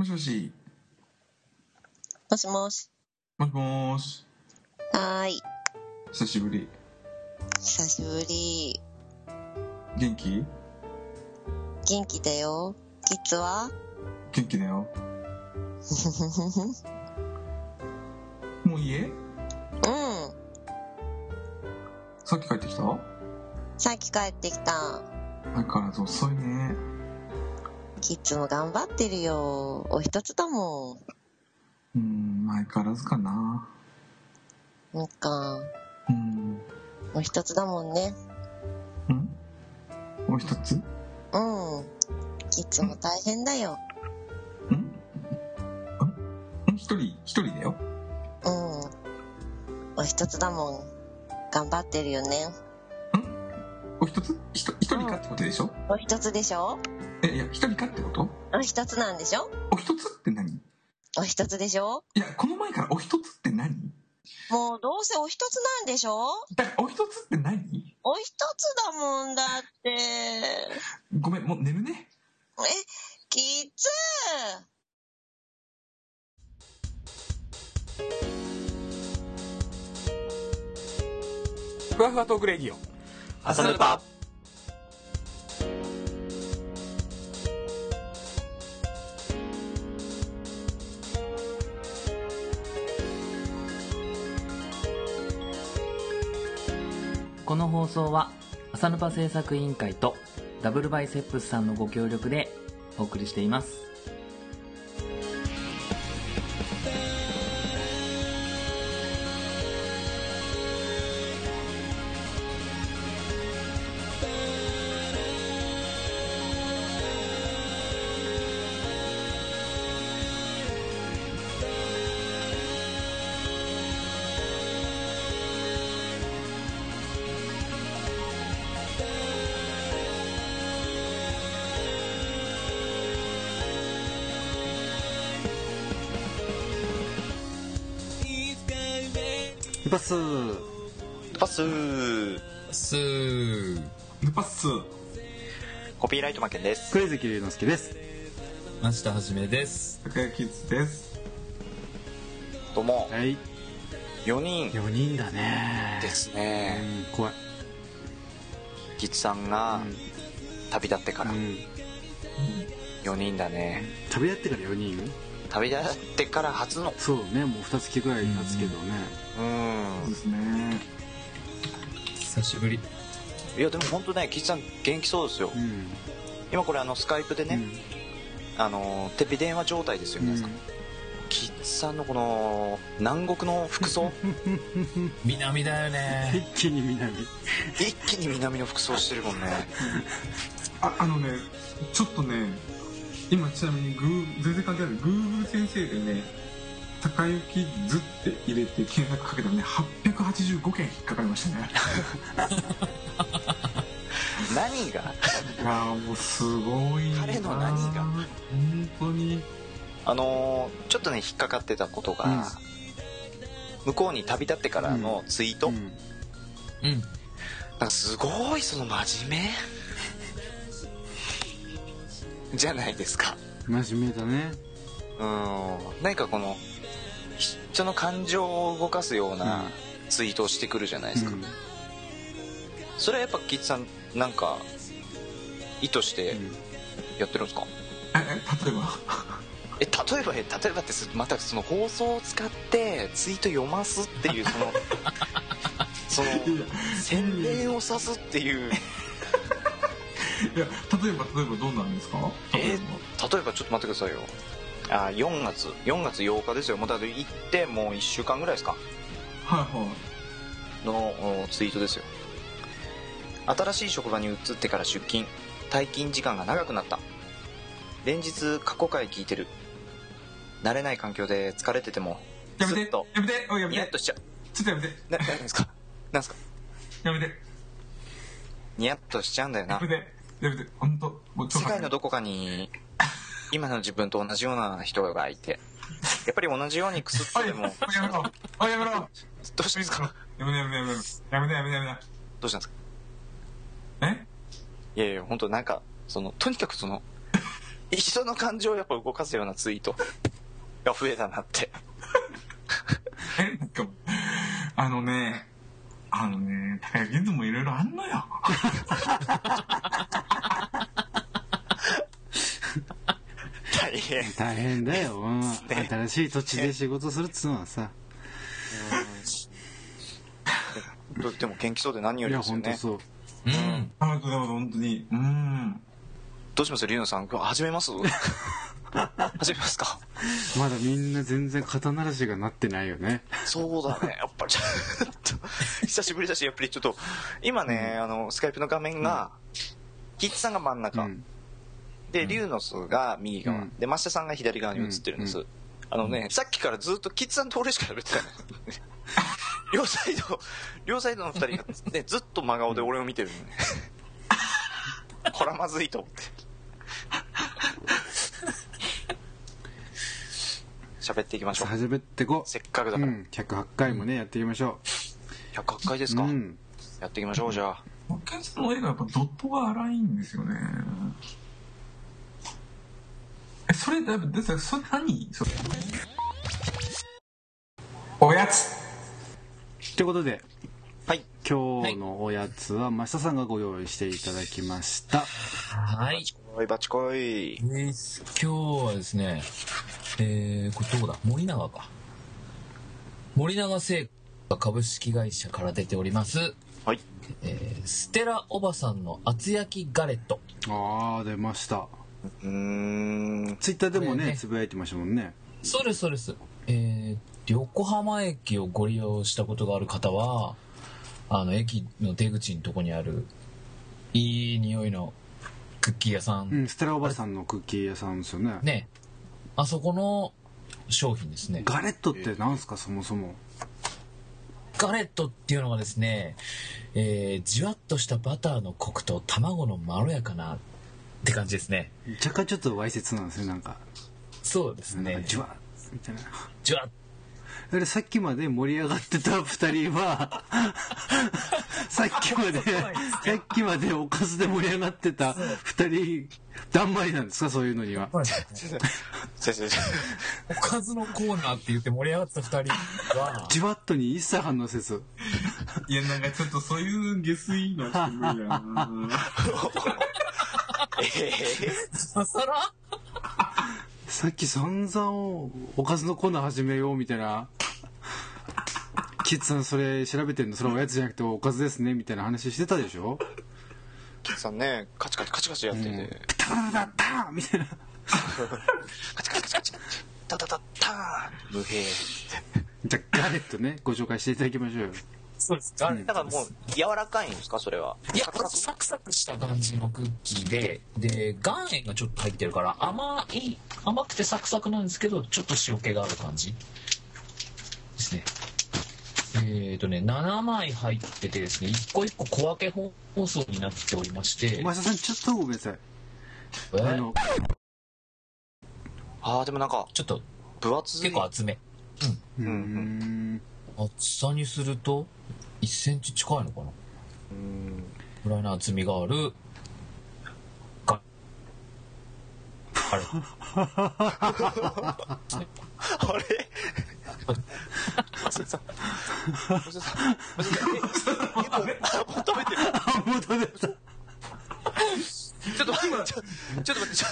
もしもし。もしもし。もしもーし。はーい。久しぶり。久しぶり。元気？元気だよ。キッズは？元気だよ。もう家うん。さっき帰ってきた？さっき帰ってきた。相変わらず遅いね。キッズも頑張ってるよ。お一つだもうーん、相変わらずかな。ん。なんか、うん。お一つだもんね。ん？もう一つ？んうん。キッズも大変だよ。ん？ん？一人、一人だよ。うん。お一つだもん。頑張ってるよね。お一つひと一人かってことでしょ？お一つでしょ？え、いや、一人かってこと？お一つなんでしょ？お一つって何？いお一つでしょ？や、この前からお一つって何？もうどうせお一つなんでしょ？だからお一つって何？お一つだもんだって。ごめん、もう寝るね。え、キッズふわふわトークレディオ朝ヌパ。この放送は朝ヌパ制作委員会とダブルバイセップスさんのご協力でお送りしています。パス。パス。ース。ーヌパッス。コピーライトマケンです。クレイゼキ龍之介です。町田はじめです。高谷キッズです。どうも。はい。4人。4人だね。ですうねん怖い。吉さんが旅立ってから。うん。4人だね。旅立ってから4人？旅立ってから初の。そうねもう2月ぐらい経つけどね。うん。ですね。久しぶり。いやでも本当ね吉さん元気そうですよ。うん。今これあのスカイプでね、あの手火電話状態ですようん。皆さん、吉さんのこの南国の服装？南だよね。一気に南。一気に南の服装してるもんね。あ、あのね、ちょっとね、今ちなみにグー、全然関係ない。Google 先生でね、高雪図って入れて検索かけたらね、885件引っかかりましたね。何が？いやーもうすごいな彼の何が？本当に。あのーちょっとね引っかかってたことが、うん向こうに旅立ってからのツイート、うんうん。なんかすごいその真面目じゃないですか。真面目だね。うん。何かこの人の感情を動かすようなツイートをしてくるじゃないですか、うん。それはやっぱキッズさんなんか意図してやってるんですか、え、え、例えば？え例えばえ例えばってすまたその放送を使ってツイート読ますっていうその その洗練を指すっていういや、例えば、例えばどうなんですか？例ええ例えばちょっと待ってくださいよ。あ4月。4月8日ですよ。もうだって行ってもう1週間ぐらいですか？ばはいはい。のおツイートですよ。新しい職場に移ってから出勤。退勤時間が長くなった。連日過去回聞いてる。慣れない環境で疲れててもやめて。やめて。おいやめて。ニヤッとしちゃう。ちょっとやめて。な何ですか？何ですか？やめて。ニヤッとしちゃうんだよな。やめて本当世界のどこかに今の自分と同じような人がいてやっぱり同じようにくすってでもやめろ。おいやめろ。どうしたんですか？やめてやめてやめてやめてやめてやめてどうしたんですか？え？いやいや本当なんかそのとにかくその人の感情をやっぱ動かすようなツイートが増えたなって。え？なんかあのねあのね高木ズもいろいろあんのよ。大変。大変だよ、うん。新しい土地で仕事するっつうのはさ。でも元気そうで何よりですよね。本当そう。うん。あ本当に。うん。どうします？リュウノさん、今日始めます？始めますか。まだみんな全然肩慣らしがなってないよね。そうだね、やっぱりちょっと、久しぶりだし、やっぱりちょっと、今ね、あの、スカイプの画面が、キッズさんが真ん中、うん。で、リュウノスが右側、うん。で、マシタさんが左側に映ってるんです。うん。あのね、さっきからずっとキッズさんと俺しか喋ってない。両サイド、両サイドの二人が、ね、ずっと真顔で俺を見てるのね。これはまずいと思って。喋っていきましょう。始めてこせっかくだから。うん108回もねやっていきましょ108回ですか、ううんやっていきましょう、じゃあ。マッケンさんの映画やっぱドットが荒いんですよねえそれだだってそれ何？それおやつということではい。今日のおやつは増田さんがご用意していただきましたはい。バチコイ。えー今日はですね、えー、これどこだ？森永か。森永製菓株式会社から出ております、はい。えー、ステラおばさんの厚焼きガレット。ああ出ましたうーん。ツイッターでもねつぶやいてましたもんねそうです、そうです。えー、横浜駅をご利用したことがある方は、あの、駅の出口のとこにある、いい匂いのクッキー屋さん、うんステラおばさんのクッキー屋さんですよねね、あそこの商品ですね。ガレットって何すか？そもそもガレットっていうのがですね、えー、じわっとしたバターのコクと卵のまろやかなって感じですね。若干ちょっとわいせつなんですねなんかそうですね。じわっみたいなじわっあれさっきまで盛り上がってた二人は さっきまでさっきまでおかずで盛り上がってた二人だんまりなんですか？そういうのには。おかずのコーナーって言って盛り上がってた二人は、じわっとに一切反応せず。いやなんかちょっとそういう下水のちょっと無理やな。えささらさっき散々おかずのコーナー始めようみたいな。キッズさんそれ調べてんの？それおやつじゃなくておかずですねみたいな話してたでしょ？キッさんね、カチカチカチカチやってて、タタタタタみたいな。カチカチカチカチ、タタタタ無兵。じゃあガレットねご紹介していただきましょうよそうです。だからもう、柔らかいんですか、それは？いや、サクサクした感じのクッキーで、で、岩塩がちょっと入ってるから、甘い、甘くてサクサクなんですけど、ちょっと塩気がある感じ？ですね。えーとね、7枚入っててですね、一個一個小分け包装になっておりまして、増田さんちょっとごめんなさいえ？あのああ、でもなんか、ちょっと分厚い。結構厚め。うーん厚さにすると、1センチ近いのかな？うん。ぐらいの厚みがある、が、あれ。あれ？ちょっと待って、ちょっと待って、ちょっと、ちょっと、ちょっと、ちょっ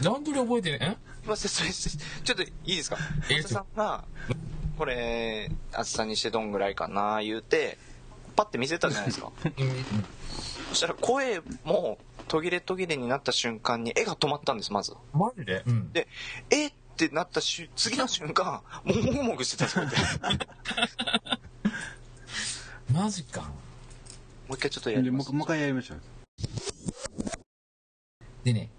と、段取り覚えてねすいません、それ、ちょっといいですかさんが、これ、厚さにしてどんぐらいかな、言うて、パッて見せたじゃないですか。え そしたら声も途切れ途切れになった瞬間に絵が止まったんです、まず。マジで？うん。で、えってなったし次の瞬間、もぐもぐしてたそうで。マジか。もう一回ちょっとやります。でもうもう一回やりましょうでね、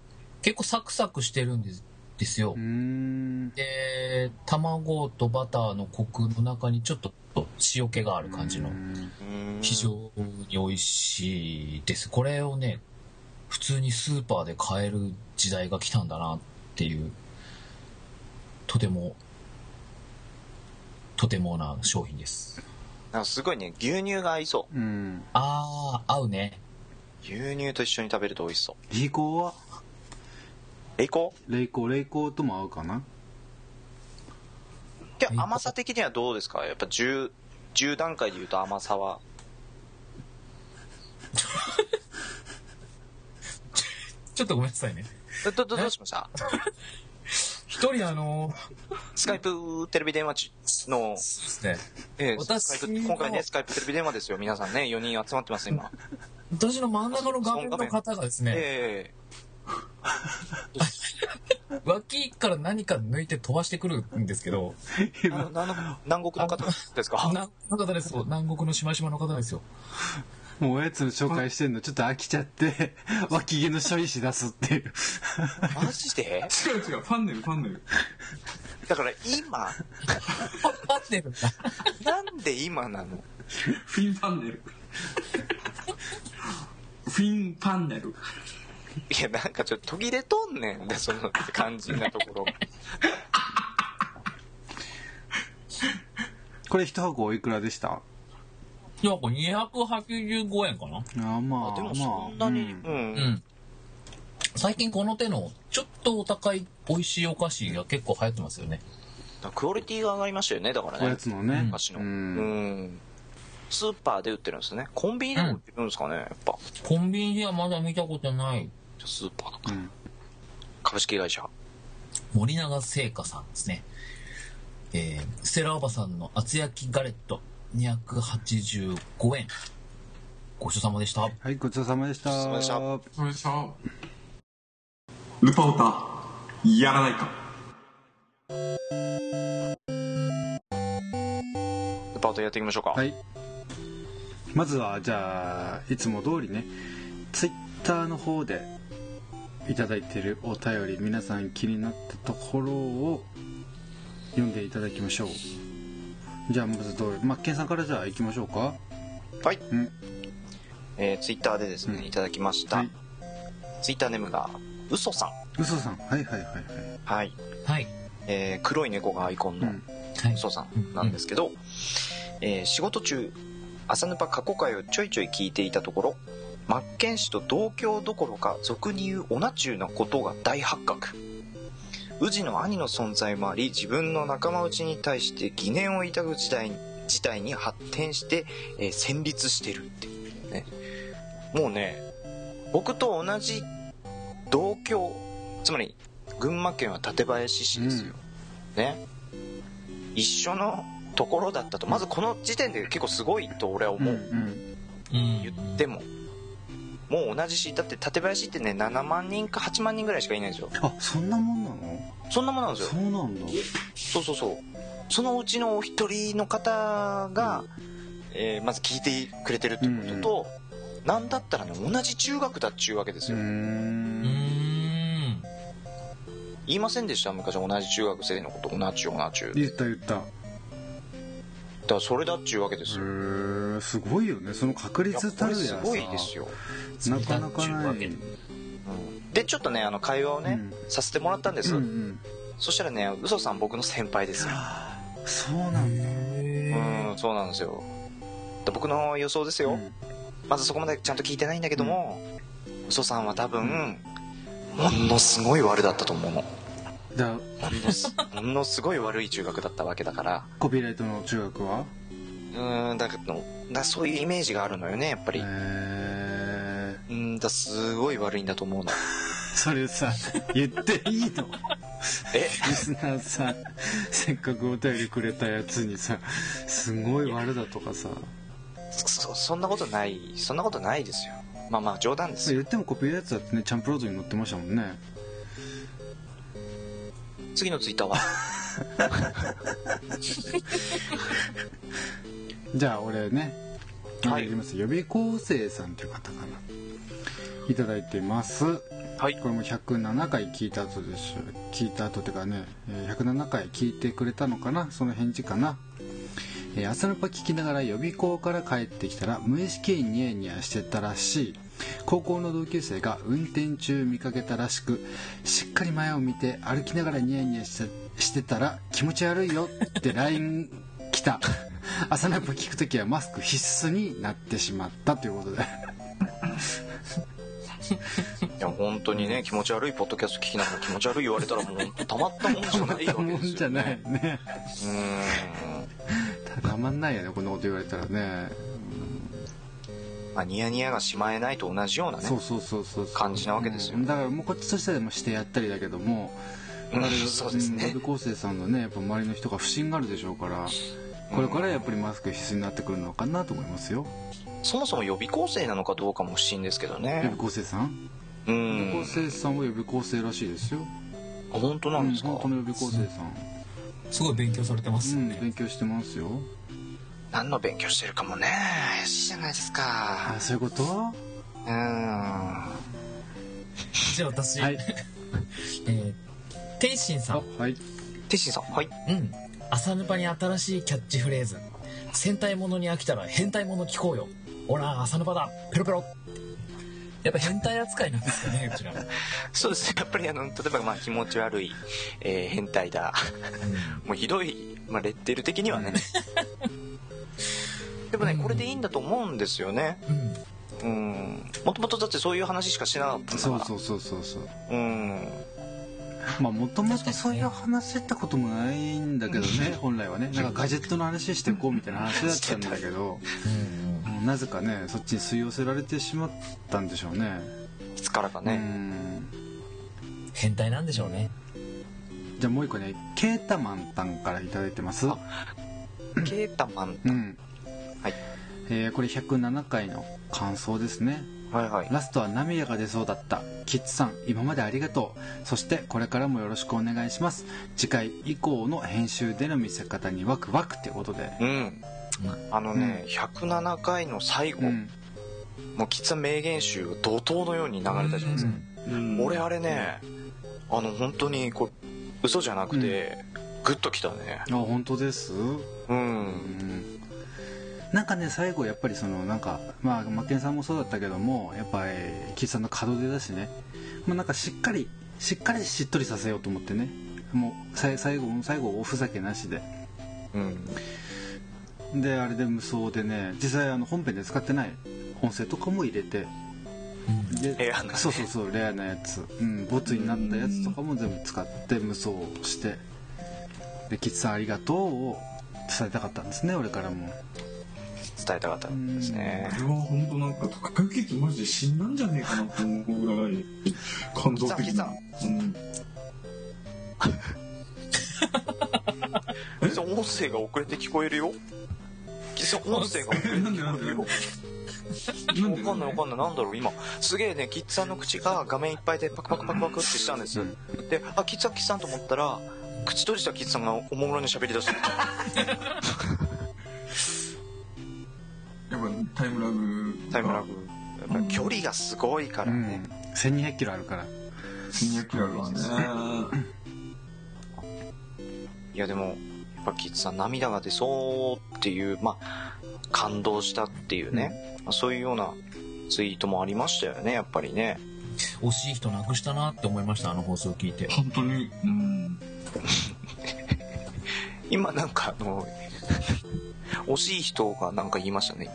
結構サクサクしてるんですですようー。んで、卵とバターのコクの中にちょっと塩気がある感じの非常に美味しいです。これをね、普通にスーパーで買える時代が来たんだなっていう、とても、とてもな商品です。なんかすごいね、牛乳が合いそう。うんあー、合うね。牛乳と一緒に食べると美味しそうリコーはえいこレイコーレイコーとも合うかな？で甘さ的にはどうですか？やっぱ 10, 10段階で言うと甘さは。ちょっとごめんなさいね。どどどうしました？一人あの、スカイプテレビ電話ちの、ですね。ええ私今回ねスカイプテレビ電話ですよ。皆さんね4人集まってます今。私の真ん中の画面の方がですね、え 脇から何か抜いて飛ばしてくるんですけど、南国の方ですか？な、の方です。よ。南国のしましまの方ですよ。もうおやつの紹介してんのちょっと飽きちゃって 脇毛の処理し出すっていう。マジで？違う違うファンネルファンネル。だから今？待ってるんだ。なんで今なの？フィンファンネル。フィンファンネル いやなんかちょっと途切れとんねんでその肝心なところ。これ一箱おいくらでした？いや、これ285円かな。あまあでもそんまあなに、うん。うん。うん。最近この手の、ちょっとお高い美味しいお菓子が結構流行ってますよね。クオリティが上がりましたよねだからおやねつのね。昔の。ううんん。スーパーで売ってるんですね。コンビニでも売ってるんですかねやっぱ。コンビニではまだ見たことない。じゃあスーパーとか。うん。株式会社。森永製菓さんですね。えー、ステラおばさんの厚焼きガレット。285円。ごちそうさまでした。はいごちそうさまでした。ごちそうさまでした。ルパオタやらないか。ルパートやっていきましょうか、はい。まずはじゃあいつも通りねツイッターの方でいただいてるお便り皆さん気になったところを読んでいただきましょう。じゃあまずどうマッケンさんからじゃあ行きましょうか。はい、うん。えー、ツイッターでですね、うん。いただきました、はい。ツイッターネームが嘘さん。嘘さん。はいはいはいはい。はい、はい。えー黒い猫がアイコンのうん。はい。嘘さんなんですけど、えー仕事中朝ヌパ過去回をちょいちょい聞いていたところマッケン氏と同郷どころか俗に言うオナチューなことが大発覚。宇治の兄の存在もあり自分の仲間内に対して疑念を抱く時代事態に発展して、えー戦慄してるっていうね。もうね僕と同じ同郷つまり群馬県は館林市ですよ、ね。一緒のところだったと。まずこの時点で結構すごいと俺は思う、うんうんうん。言ってももう同じ市だって館林ってね7万人か8万人ぐらいしかいないんですよ。あそんなもんなの？そんなもんなんですそようなんだ。そうそうそう。そのうちのお一人の方が、えーまず聞いてくれてるってことと、なんだったらね同じ中学だっちゅうわけですよ、うーうんん。言いませんでした？昔同じ中学生のこと同じ中同じ中。言った言っただからそれだっちゅうわけですへよ、ーすごいよね。その確率たるやすごいですよ、なかなかない。うん。でちょっとねあの会話をね、うん。させてもらったんです、うんうん。そしたらね嘘さん僕の先輩ですよ。そうなんだ。うんそうなんですよ。で僕の予想ですよ、うん。まずそこまでちゃんと聞いてないんだけども、嘘さんは多分ものすごい悪だったと思うのだものすものすごい悪い中学だったわけだから。コピーライトの中学は？うんだけどだそういうイメージがあるのよねやっぱり、えうんだすごい悪いんだと思うの。ー、それさ言っていいの？え？リスナーさんせっかくお便りくれたやつにさすごい悪だとかさ。そそんなことないそんなことないですよ。まあまあ冗談ですよ。言ってもコピーライトだってねチャンプロードに載ってましたもんね次のツイッターは？じゃあ俺ねはい。ます。予備校生さんという方かな。いただいてます。はい。これも107回聞いた後でしょ聞いた後っていうかねえー107回聞いてくれたのかな？その返事かな？えー朝のパ聞きながら予備校から帰ってきたら無意識にニヤニヤしてたらしい高校の同級生が運転中見かけたらしくしっかり前を見て歩きながらニヤニヤしてたら気持ち悪いよって LINE 来た。朝のパ聞くときはマスク必須になってしまったということで。いや本当にね気持ち悪いポッドキャスト聞きながら気持ち悪い言われたらもうたまったもんじゃないよ、ね、んじゃないね。うーんたまんないよねこんなこと言われたらねまあ、ニヤニヤがしまえないと同じようなねそうそうそうそうそう。感じなわけですよ。うん。だからもうこっちとしてはしてやったりだけどもうんそうですね。ん予備校生さんのねやっぱ周りの人が不信があるでしょうからこれからやっぱりマスク必須になってくるのかなと思いますよ。そもそも予備校生なのかどうかも不審ですけど予ね備校生さん？う予備校ん生さんは予備校生らしいですよ。あ本当なんですか、うん本当の予備校生さん。すごい勉強されてますうん。勉強してますよ何の勉強してるかもね怪しいじゃないですかあそういうこと？うーんじゃあ私、はい えー、天心さあん。はいテッシンさんはいうん。朝ヌパに新しいキャッチフレーズ。戦隊ものに飽きたら変態もの聞こうよ。ほら、朝ヌパだ。ペロペロ。やっぱ変態扱いなんですかね、うちら。そうですねやっぱりあの例えばまあ気持ち悪い、えー変態だ もうひどい、まあ、レッテル的にはねでもねこれでいいんだと思うんですよね。うん。うん。もともとだってそういう話しかしなかったんだから。そうそうそうそうそう。うん。まあもともとそういう話ってこともないんだけどね本来はね。なんかガジェットの話していこうみたいな話だったんだけどうん。なぜかねそっちに吸い寄せられてしまったんでしょうね。いつからかうね、ん。変態なんでしょうね。じゃあもう一個ねケータマンタンから頂いてます。ケータマン。うんはい。えーこれ107回の感想ですね。はいはい。ラストは涙が出そうだったキッズさん。今までありがとう。そしてこれからもよろしくお願いします。次回以降の編集での見せ方にワクワクってことで。うん。あのね、107回の最後、うん。もうきつ名言集が怒涛のように流れたじゃないですか、俺あれねあの本当にこう嘘じゃなくて、グッときたね。あ本当です？うん。うんなんかね最後やっぱりそのなんかまあマッケンさんもそうだったけどもやっぱりキッさんの門出だしね。まあなんかしっかりしっかりしっとりさせようと思ってね。もう最後最後おふざけなしで。うん。であれで無双でね実際あの本編で使ってない音声とかも入れて。でレアなねそうそうそうレアなやつ、うん、ボツになったやつとかも全部使って無双して。で「キッさんありがとう」を伝えたかったんですね俺からも伝えたかったんですね。これは本当なんか高雪ってマジで死んだんじゃねえかなと思うぐらい感動的な。うん。音声が遅れて聞こえるよ？音声が遅れて聞こえるよ。わかんないわかんない。なんだろう？今すげえねキッズさんの口が画面いっぱいでパクパクパクパクってしたんです。であキッズさんキッズさんと思ったら口閉じたキッズさんがおもむろに喋り出した やっぱタイムラグタイムラグ。やっぱ距離がすごいからね、1200キロあるから。1200キロあるわね。いやでもやっぱキッズさん涙が出そうっていうまあ感動したっていうね、まあそういうようなツイートもありましたよねやっぱりね。惜しい人なくしたなって思いました、あの放送を聞いて。本当に。うん。今なんかあの惜しい人がなんか言いましたね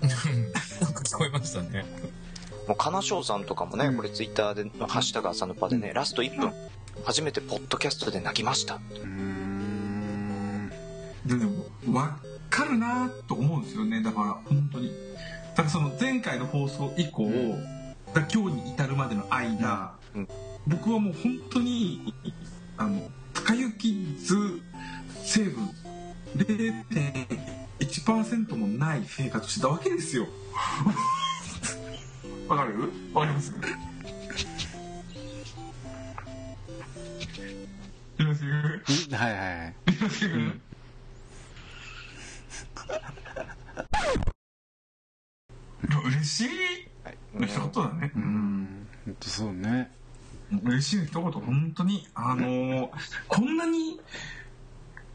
なんか聞こえましたね。もう金賞さんとかもね、うん。これツイッターで「ハッシュタグ朝のパ」でね、ラスト1分。初めてポッドキャストで泣きました。うーん。ででも分かるなと思うんですよね。だから本当に。だからその前回の放送以降、だから今日に至るまでの間、うん。僕はもう本当にあの高雪図成分0.1%もない生活をしてたわけですよ。わかる？わかります？はいはいはい嬉しい？はいの一言だね。うん。ほん。とそうね。嬉しいの一言、本当に、あのーこんなに、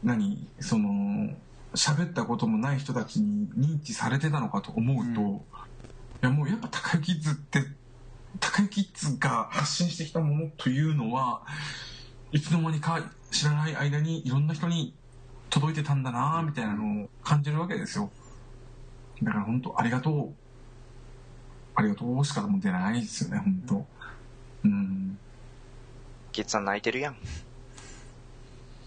何、その、喋ったこともない人たちに認知されてたのかと思うと、うんいやもうやっぱ高雪図って、高雪図が発信してきたものというのは、いつの間にか知らない間にいろんな人に届いてたんだなみたいなのを感じるわけですよ。だから本当ありがとう。ありがとうしかもう出ないですよね、本当うん。キッズさん泣いてるやん。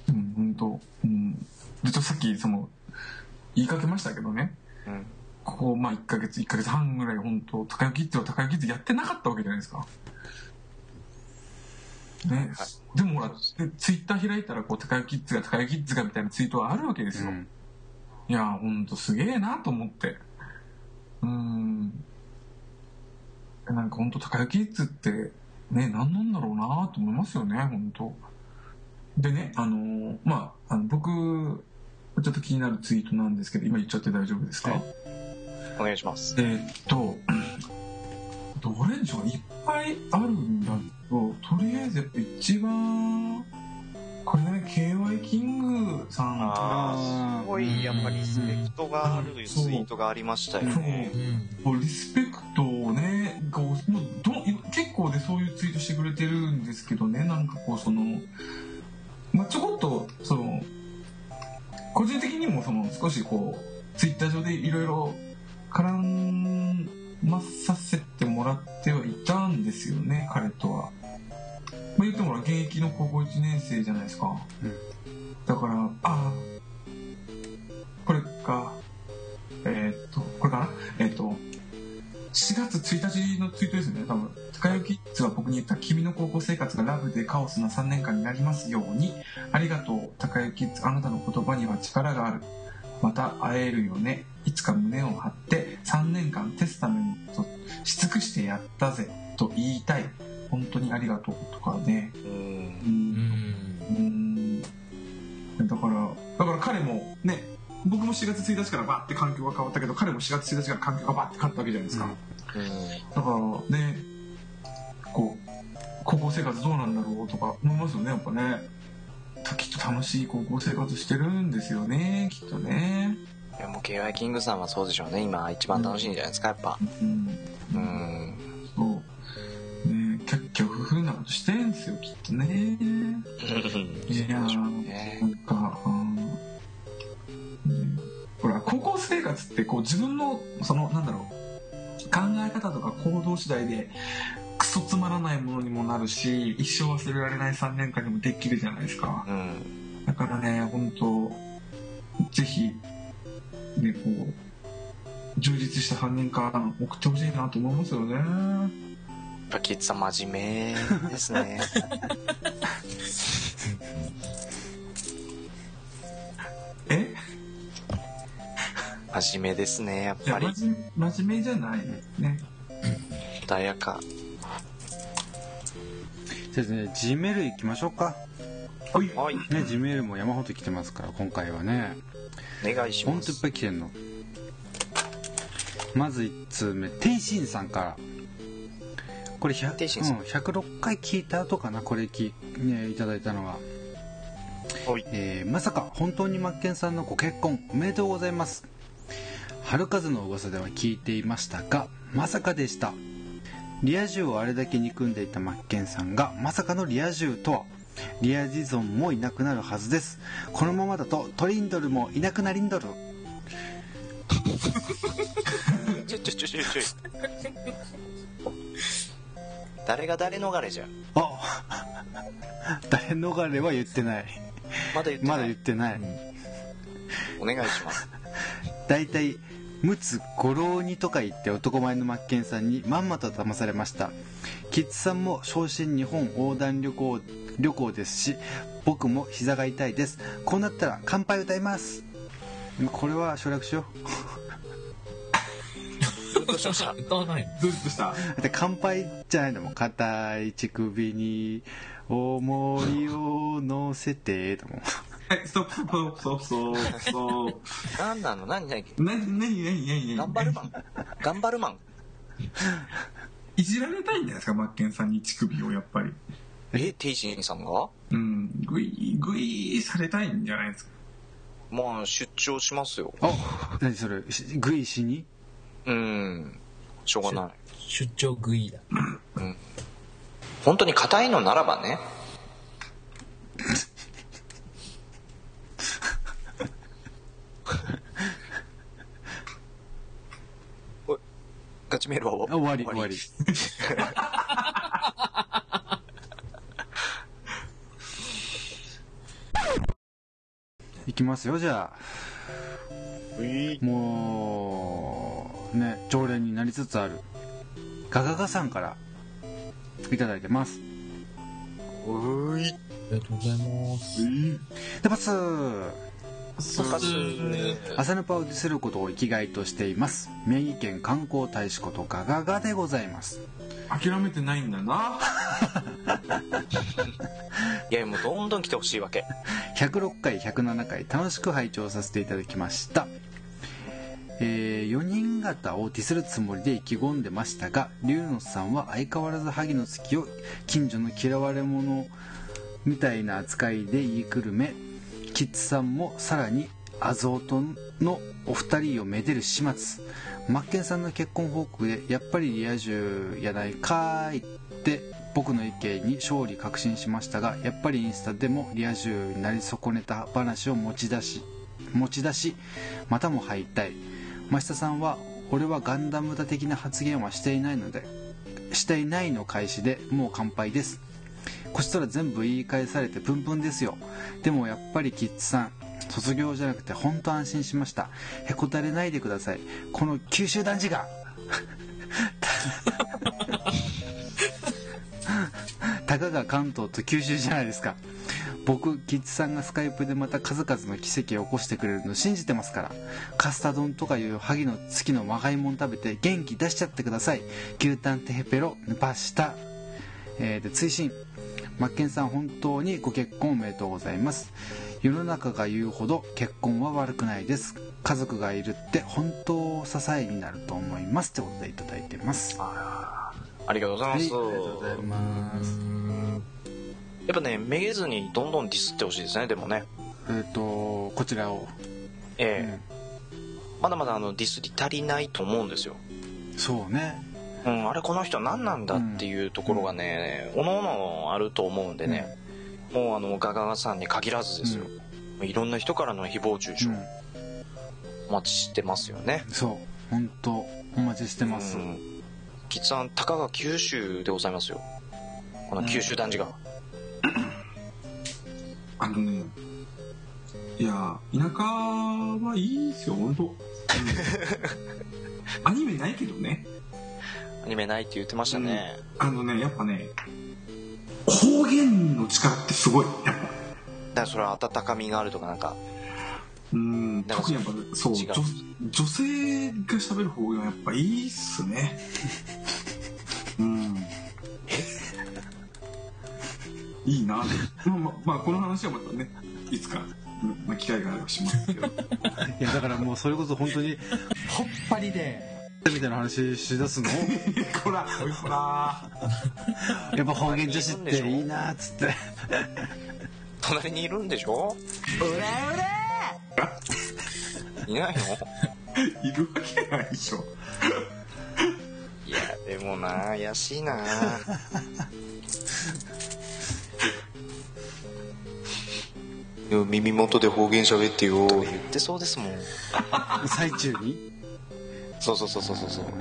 うん、本当うん。で、ちょっとさっき、その、言いかけましたけどね、うん。ここ、まあ、1ヶ月、1ヶ月半ぐらい、本当高雪っては高雪ってやってなかったわけじゃないですか。ね、でもほら、でツイッター開いたら、こう、高雪ッズが高雪ッズがみたいなツイートはあるわけですよ。うんいや、ほんとすげえなと思って。うーん。なんかほんと、高雪キッズって、ね、何なんだろうなと思いますよね、ほんと。でね、あのーまあ、あの僕、ちょっと気になるツイートなんですけど、今言っちゃって大丈夫ですか、はいお願いします。えーっと、どれでしょういっぱいあるんだけど、とりあえずやっぱ一番、これね、KY キングさん。ああーあ、すごい、やっぱリスペクトがあるツイートがありましたよね。うリスペクトをねこうもうど結構でそういうツイートしてくれてるんですけどねなんかこうその、まあ、ちょこっとその個人的にもその少しこうツイッター上でいろいろ絡まさせてもらってはいたんですよね彼とは。まあ、言ってもほら現役の高校1年生じゃないですか。うんだからああこれかえーっとこれかな？えーっと4月1日のツイートですよね。多分。高雪キッズは僕に言った君の高校生活がラブでカオスな3年間になりますように。ありがとう。高雪キッズあなたの言葉には力がある。また会えるよね。いつか胸を張って3年間テスタメントし尽くしてやったぜ。と言いたい。本当にありがとうとかね。うん。うん。だからだから彼もね僕も4月1日からバーって環境が変わったけど彼も4月1日から環境がバーって変わったわけじゃないですか、うん。うんだからねこう高校生活どうなんだろうとか思いますよねやっぱね。きっと楽しい高校生活してるんですよねきっとね。いやもう KY キングさんはそうでしょうね。今一番楽しいんじゃないですか、やっぱ。うん。うん。そう。ねキャッキャフフなことしてんですよきっとねこう自分のそのなんだろう考え方とか行動次第でクソつまらないものにもなるし一生忘れられない3年間にもできるじゃないですかうん。だからね本当ぜひねこう充実した3年間送ってほしいなと思いますよねやっぱキッズさん真面目ですね。真面目ですね、やっぱり。真面目真面目じゃないね穏やか。じゃあね G メール行きましょうかはいはい。ね G メールも山ほど来てますから今回はねお願いしほんといっます。ぱい来てんのまず1通目ていしんさんからこれ100、ていしんさんうん、106回聞いた後かなこれき、ね、いただいたのは、はい。えーまさか本当にマッケンさんのご結婚おめでとうございます春風の噂では聞いていましたがまさかでしたリア充をあれだけ憎んでいたマッケンさんがまさかのリア充とはリアジゾンもいなくなるはずですこのままだとトリンドルもいなくなりんどるちょちょちょちょちょい。誰が誰逃れじゃ？ん。あ誰逃れは言ってないまだ言ってない。まだ言ってないお願いします。大体陸奥五郎にとか言って男前のマッケンさんにまんまと騙されました。キッズさんも昇進日本横断旅行旅行ですし僕も膝が痛いです。こうなったら乾杯歌います。これは省略しよどうしました？歌わないの？どうしたうだって乾杯じゃないのも硬い乳首に重りを乗せてだもんはい、ストップ、ストップ、ストップ、ストップ、ストップ。何なの？何何？な、なになになになに頑張るマン頑張るマンいじられたいんじゃないですか、マッケンさんに乳首をやっぱり。え、テイシンさんが？うん、グイ、グイされたいんじゃないですか。まあ、出張しますよ。あ何それ？しグイしに？うん。しょうがない。出張食いだ本当に硬いのならばね。おいガチメールはあ終わり。終わり。い きますよじゃあ。もうね常連になりつつある。ガガガさんからいただいてます。うい。ありがとうございます。でパスパス朝ヌパをディスることを生きがいとしています。宮城県観光大使ことガガガでございます。諦めてないんだな。いやもうどんどん来てほしいわけ。106回107回楽しく拝聴させていただきました。え4人型をディスるつもりで意気込んでましたが龍之さんは相変わらず萩の月を近所の嫌われ者みたいな扱いで言いくるめキッズさんもさらにアゾートのお二人をめでる始末。マッケンさんの結婚報告でやっぱりリア充やないかーいって僕の意見に勝利確信しましたがやっぱりインスタでもリア充になり損ねた話を持ち出し持ち出しまたも敗退増田さんは俺はガンダムだ的な発言はしていないのでしていないの開始でもう乾杯です。こちとら全部言い返されてプンプンですよ。でもやっぱりキッズさん卒業じゃなくて本当安心しました。へこたれないでください。この九州男児が。たかが関東と九州じゃないですか。僕キッズさんがスカイプでまた数々の奇跡を起こしてくれるの信じてますから。カスタ丼とかいう萩の月のまがいもん食べて元気出しちゃってください。牛タンテヘペロヌパシタ、えーで追伸。マッケンさん本当にご結婚おめでとうございます。世の中が言うほど結婚は悪くないです。家族がいるって本当支えになると思いますってことでいただいてます。ありがとうございます、はいありがとうございます。やっぱねめげずにどんどんディスってほしいですねでもね。えっ、とこちらを、ええ。まだまだあのディスり足りないと思うんですよ。そうねうん、あれこの人何なんだっていうところがね、おのおのあると思うんでね、もうあのガガガさんに限らずですよ、いろんな人からの誹謗中傷、うんお待ちしてますよね。そう。本当お待ちしてます、うん。たかが九州でございますよ。この九州男児が、あのねいや田舎はいいですよ本当、うん。アニメないけどね。アニメないって言ってましたね、あのねやっぱね方言の力ってすごいやっぱ。だからそれは温かみがあるとかなんか。うん。なんか特にやっぱそう女女性が喋る方がやっぱいいっすね。うん。いいな。まあまあ、まあ、この話はまたねいつか、うんまあ、機会があればしますけど。いやだからもうそれこそ本当に ほっぱりで。みたいな話しだすの？こらほら。やっぱ方言女子っていいなっつって。隣にいるんでしょ？いないの？いるわけないでしょ。いやでもな怪しいな。でも耳元で方言喋ってよ。言ってそうですもん。最中に？そうそうそうそうそう。そう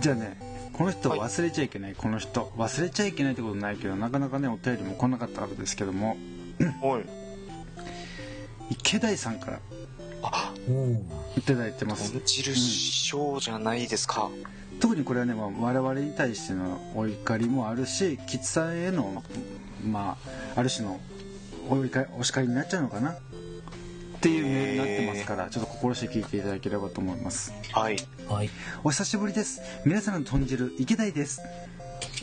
じゃあねこの人忘れちゃいけない、この人。忘れちゃいけないってことないけどなかなかねお便りも来なかったからですけども。おい。池田さんからおお。いただいてます。豚汁師匠じゃないですか、特にこれはね、まあ、我々に対してのお怒りもあるし吉さんへのまあある種のお怒りお叱りになっちゃうのかなっていうメールになってますからちょっと心して聞いていただければと思いますはいはい。お久しぶりです皆さんの豚汁池田です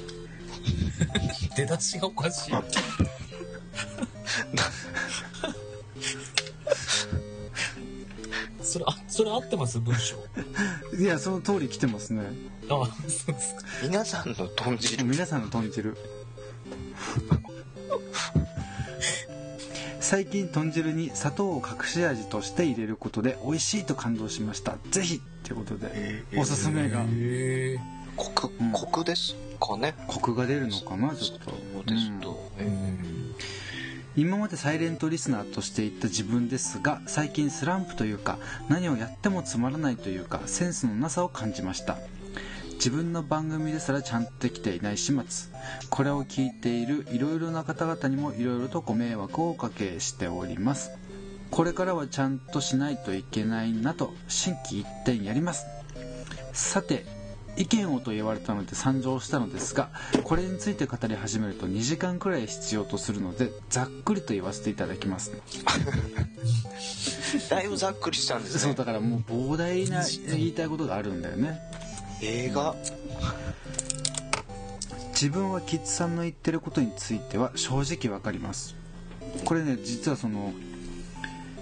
出だしがおかしい。それ、あ、それ合ってます文章？いやその通り来てますねあ、そうですか。皆さんの豚汁皆さんの豚汁最近豚汁に砂糖を隠し味として入れることで美味しいと感動しました。ぜひってことでおすすめが。へえ。コクうん。コクですかね、コクが出るのかなちょっと。そうですと、うん。今までサイレントリスナーとしていった自分ですが最近スランプというか何をやってもつまらないというかセンスのなさを感じました自分の番組ですらちゃんとできていない始末。これを聞いているいろいろな方々にもいろいろとご迷惑をおかけしております。これからはちゃんとしないといけないなと心機一転やります。さて意見をと言われたので参上したのですがこれについて語り始めると2時間くらい必要とするのでざっくりと言わせていただきます。だいぶざっくりしたんですね。そうだからもう膨大な言いたいことがあるんだよね映画。自分はキッズさんの言ってることについては正直わかります。これね実はその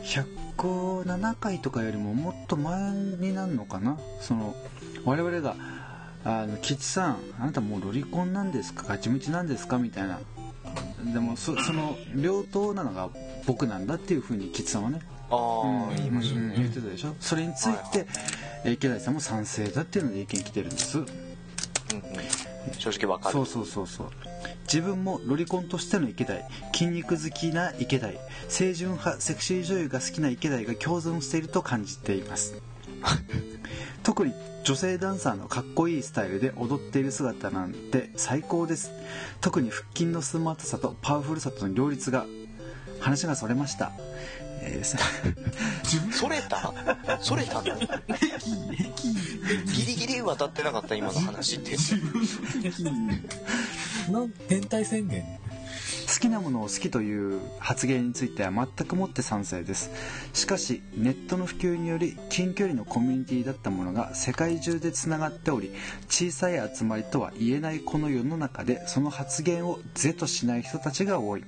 107回とかよりももっと前になるのかな？その我々があのキッズさんあなたもうロリコンなんですか？ガチムチなんですか？みたいな。でもその両党なのが僕なんだっていうふうにキッズさんはねああ、うん。言いまし言ってたでしょ？それについて、えー池谷さんも賛成だっていうので意見来てるんです。うんうん。正直わかる。そうそうそうそう。自分もロリコンとしての池田筋肉好きな池田清純派セクシー女優が好きな池田が共存していると感じています。特に女性ダンサーのかっこいいスタイルで踊っている姿なんて最高です。特に腹筋のスマートさとパワフルさとの両立が話がそれました、えーさそれた？それたのギリギリ渡ってなかった今の話って。なん変態宣言。好きなものを好きという発言については全くもって賛成です。しかしネットの普及により近距離のコミュニティだったものが世界中でつながっており小さい集まりとは言えないこの世の中でその発言を是としない人たちが多い。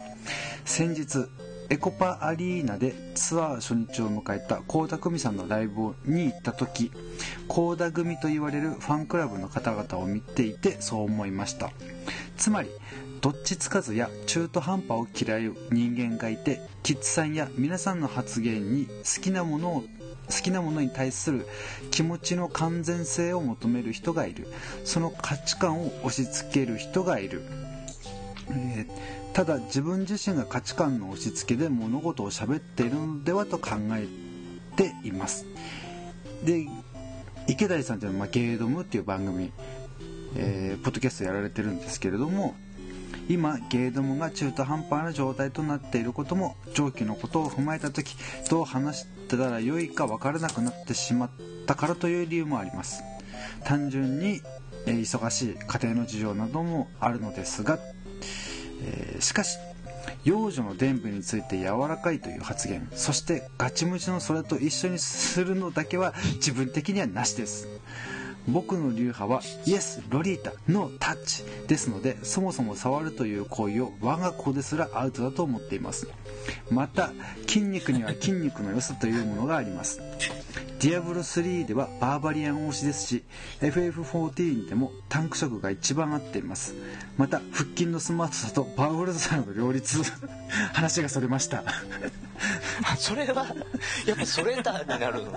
先日エコパアリーナでツアー初日を迎えた倖田來未さんのライブに行った時倖田組と言われるファンクラブの方々を見ていてそう思いました。つまりどっちつかずや中途半端を嫌う人間がいてキッズさんや皆さんの発言に好きなものを好きなものに対する気持ちの完全性を求める人がいる。その価値観を押し付ける人がいる、えーただ自分自身が価値観の押し付けで物事を喋っているのではと考えています。で池谷さんというのは、ま、ゲードムっていう番組、えーポッドキャストやられてるんですけれども今ゲードムが中途半端な状態となっていることも上記のことを踏まえた時どう話してたらよいか分からなくなってしまったからという理由もあります。単純に、忙しい家庭の事情などもあるのですが、えーしかし幼女の伝部について柔らかいという発言そしてガチムチのそれと一緒にするのだけは自分的にはなしです。僕の流派はイエスロリータノータッチですのでそもそも触るという行為を我が子ですらアウトだと思っています。また筋肉には筋肉の良さというものがあります。ディアブロ3ではバーバリアン推しですし FF14 でもタンク色が一番合っています。また腹筋のスマートさとパワフルさの両立 話がそれました。あそれはやっぱそれだになるの？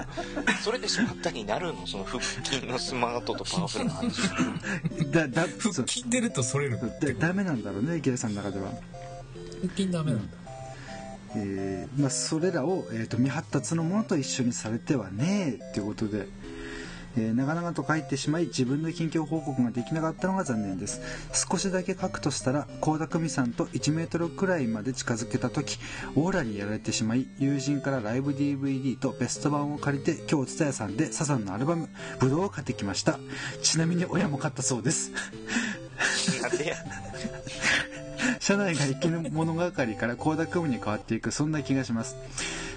それでしまったになるの？その腹筋のスマートとパワフルな話。だだ腹筋出るとそれるだダメなんだろうね池田さんの中では。腹筋ダメなんだえーまあ、それらを、えー、と未発達のものと一緒にされてはねえっていうことで、えー長々と書いてしまい自分の近況報告ができなかったのが残念です。少しだけ書くとしたら倖田來未さんと1メートルくらいまで近づけた時オーラにやられてしまい友人からライブ DVD とベスト版を借りて今日蔦屋さんでサザンのアルバム「ブドウ」を買ってきました。ちなみに親も買ったそうです。社内が生き物係から倖田來未に変わっていくそんな気がします。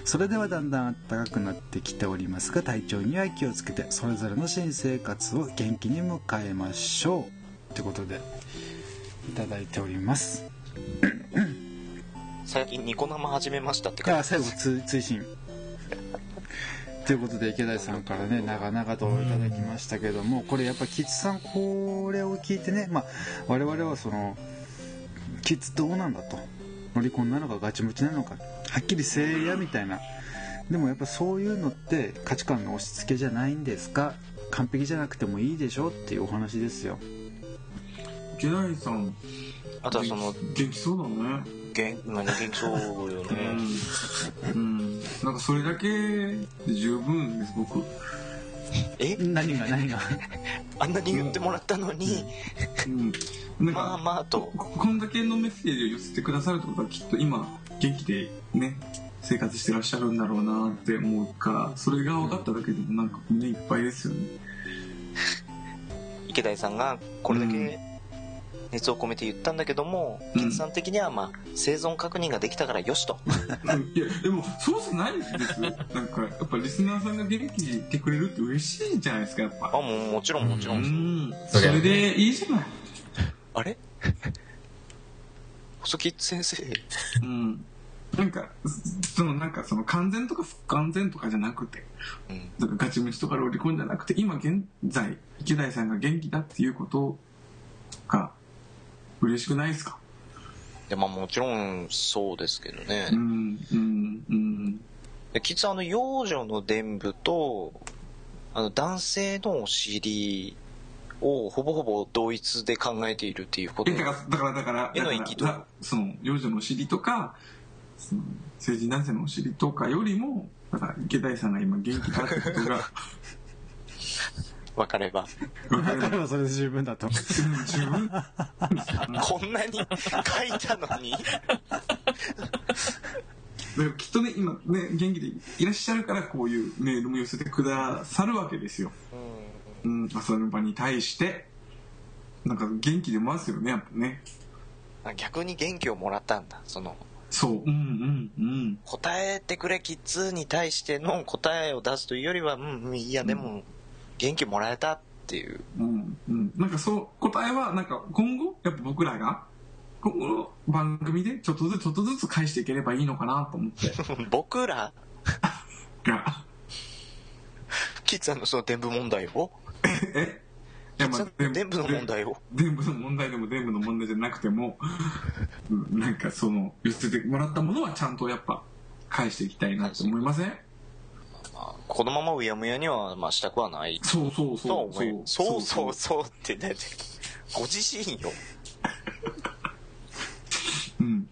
それではだんだん暖かくなってきておりますが体調には気をつけてそれぞれの新生活を元気に迎えましょう。ということでいただいております。最近ニコ生始めましたって書いてあ最後つ追伸。ということで池谷さんからね長々といただきましたけどもこれやっぱキッズさんこれを聞いてね、まあ、我々はそのキッズどうなんだと。乗り込んなのかガチムチなのか。はっきりせえやみたいな。でもやっぱそういうのって価値観の押し付けじゃないんですか。完璧じゃなくてもいいでしょっていうお話ですよ。池谷さんあとはそのできそうだね。元気そうよね。うん、うん、なんかそれだけで十分です僕え？何が何が？あんなに言ってもらったのに。うん。まあまあと。ここんだけのメッセージを寄せてくださるってことはきっと今元気でね生活してらっしゃるんだろうなって思うからそれが分かっただけでもなんか胸いっぱいですよね。池田さんがこれだけ熱を込めて言ったんだけども、うん。池田さん的にはまあ生存確認ができたからよしと。う んいやでもそうじゃないですよ。なんかやっぱリスナーさんが元気でいてくれるって嬉しいじゃないですかやっぱ。あもうもちろんもちろ、うん。んそれでいいじゃないあれ？細木先生？うん。なんかそのなんかその完全とか不完全とかじゃなくてうん。なんかガチムチとかロリコンじゃなくて今現在池田さんが元気だっていうことが嬉しくないですか？でまあもちろんそうですけどね、うんうんうん。できつあの幼女の伝部とあの男性のお尻をほぼほぼ同一で考えているっていうこと。えだからだからだから絵のだから息とだその幼女のお尻とかその成人男性のお尻とかよりもだから池田さんが今元気だってことが 分かれば。分かればそれで十分だと。思うん十分？こんなに書いたのに？きっとね今ね元気でいらっしゃるからこういうメールも寄せてくださるわけですよ。うん。朝の場に対してなんか元気出ますよねやっぱね。あ逆に元気をもらったんだその。そう。うんうんうん。答えてくれキッズに対しての答えを出すというよりはうんいやでも元気もらえたっていう。うんうん、なんかそう答えはなんか今後やっぱ僕らが今後の番組でちょっとずつちょっとずつ返していければいいのかなと思って。僕ら？が。キッズさんのその伝部問題を？え？いやまあ伝部の問題を？伝部の問題でも伝部の問題じゃなくてもうんなんかその寄せてもらったものはちゃんとやっぱ返していきたいなと思いません？まあこのままうやむやにはまあしたくはない。そうそうそう思いそうそう。そうってねご自身よ。うん。い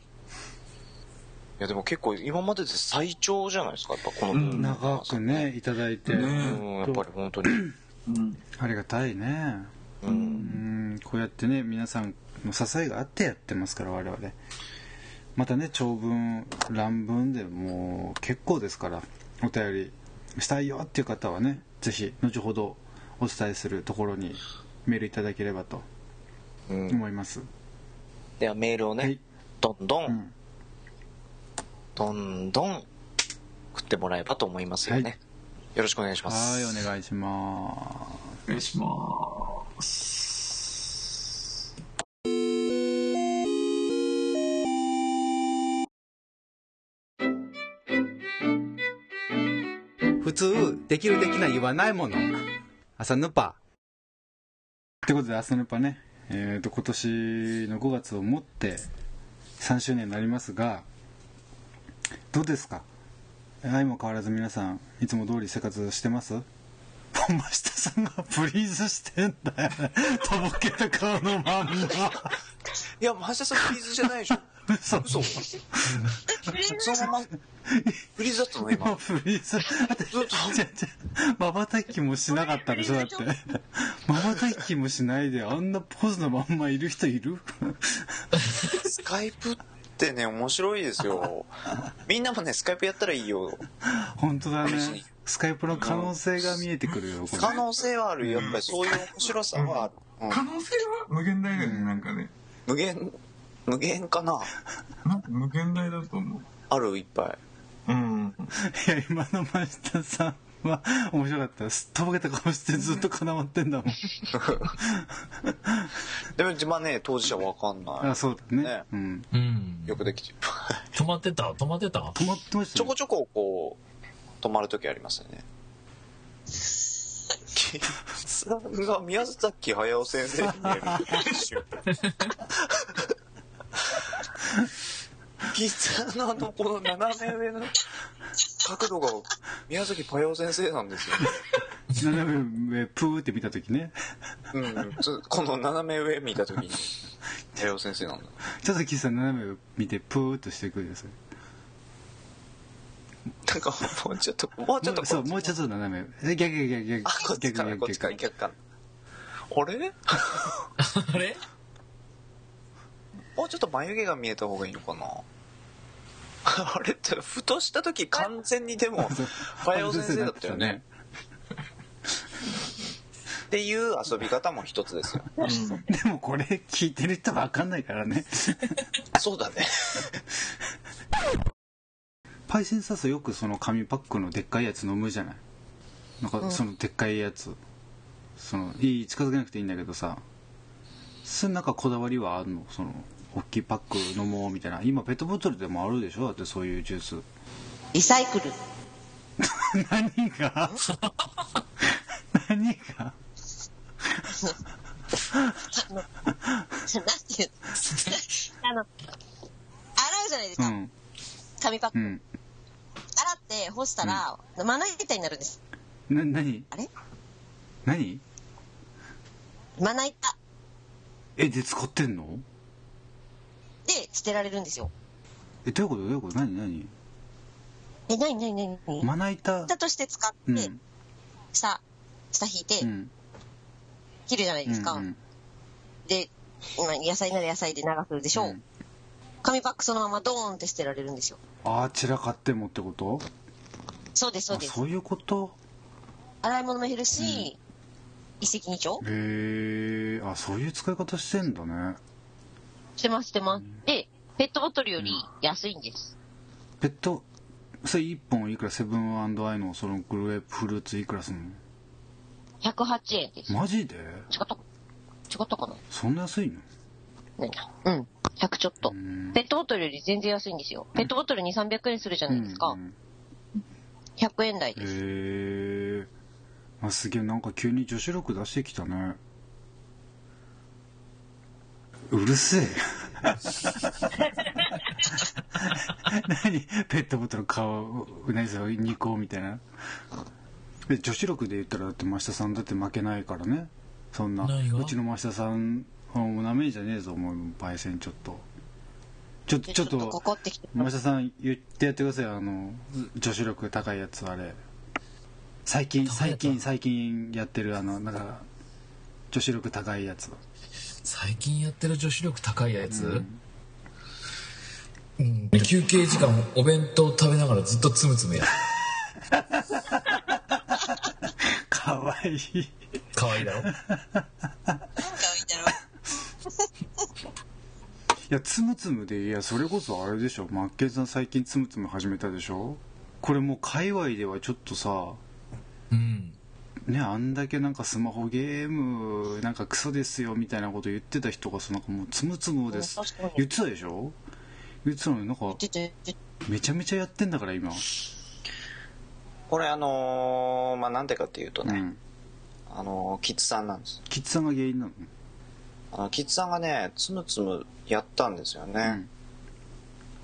やでも結構今までで最長じゃないですかやっぱこのう長くねいただいて、ねうんやっぱり本当に。うん。ありがたいね。ううんん。こうやってね皆さんの支えがあってやってますから我々。またね長文乱文でもう結構ですからお便りしたいよっていう方はねぜひ後ほどお伝えするところにメールいただければとうん。思います、ではメールをね、はい。どんどん、うん。どんどん食ってもらえばと思いますよね、はい。よろしくお願いします。はいお願いしまお願いしますできるできない言わないもの。朝ヌパ。ってことで朝ヌパね。えー、と今年の5月をもって3周年になりますがどうですか？相も変わらず皆さんいつも通り生活してます？本間下さんがフリーズしてんだよ。ねとぼけた顔のまんま。いやマシャさんフリーズじゃないでしょ嘘。嘘そのままフリーズだったの今。フリーズだってずっと。じゃじゃまばたきもしなかったでしょだってまばたきもしないであんなポーズのまんまいる人いる？スカイプってね面白いですよ。みんなもねスカイプやったらいいよ。本当だね。スカイプの可能性が見えてくるよ可能性はある。やっぱりそういう面白さはある、うん。可能性は無限大だよねなんかね。無限無限かな？なんか無限大だと思う。ある？いっぱい。うん。い や今の真下さんは面白かったです。とぼけた顔してずっと固まってんだもん。でもまあね当事者わかんない。あそうだね。ね。うん。うん。よくできてる 止まってた？止まってた？止まってましたねちょこちょここう止まる時ありますよね。さんが宮崎駿先生に見える一瞬キッさんのあのこの斜め上の角度が宮崎駿先生なんですよ。ね斜め上プーって見た時ね。うん、つこの斜め上見た時に。太陽先生なんだ。ちょっと岸さん斜め上見てプーっとしてください。なんかもうちょっともうちょっとそうもうちょっとと斜め。逆逆逆。逆あこっちから逆。こっちから逆から。あれ？あれ？もうちょっと眉毛が見えた方がいいのかな？あれってふとした時完全にでも 太陽先生だったよね。っていう遊び方も一つですよ。でもこれ聞いてる人わかんないからね。そうだね。パイセンサスよくその紙パックのでっかいやつ飲むじゃない？なんかそのでっかいやつ、そのいい近づけなくていいんだけどさ。それなんかこだわりはあるの？その大きいパック飲もうみたいな。今ペットボトルでもあるでしょ？だってそういうジュース。リサイクル。何が？何が？なんていうのあの、洗うじゃないですか、うん。紙パック。うん。洗って干したら、まな板になるんです。な何？あれ？何？まな板。えで使ってんの？で捨てられるんですよ。えどういうこと？どういうこと？何？何？え、なになになになにまな板。板として使って、うん。下、下引いてう、ん。切るじゃないですか。うんで、まあ野菜なら野菜で流すでしょ。う。うん。紙パックそのままドーンって捨てられるんですよ。ああ散らかってもってこと？そうです、そうです。あそういうこと？洗い物も減るし、一石二鳥。へえあそういう使い方してんだねしてます、してます。で、ペットボトルより安いんです。ペットそれ1本いくらセブンアイのそのグレープフルーツいくらすん108円です。のマジで？違った違ったかな？そんな安いの？何だうん。100ちょっと。んペットボトルより全然安いんですよ。ペットボトル2、300円するじゃないですか。うん100円台へです。えあすげえなんか急に女子力出してきたねうるせえ。何？ペットボトル顔何それ2個みたいな。で女子力で言ったらだって増田さんだって負けないからね。そんな。うちの増田さんもうなめんじゃねえぞもうパイセンちょっと。ちょでちょっと。増田さん言ってやってくださいあの女子力高いやつあれ。最近最近最近やってるあのなんか女子力高いやつ最近やってる女子力高いやつ、うん。うん。休憩時間お弁当食べながらずっとつむつむや。る かわいい。可愛いだろ？なんかいいんだろ。いやつむつむでいやそれこそあれでしょ。マッケンさん最近つむつむ始めたでしょ。これもう界隈ではちょっとさうんねあんだけなんかスマホゲームなんかクソですよみたいなこと言ってた人がさなんかもうつむつむです。言ってたでしょ？言ってたのになんかめちゃめちゃやってんだから今。これあのーまあなんでかっていうとね、うん。あのーキッズさんなんです。キッズさんが原因なの？あのキッズさんがねつむつむやったんですよね、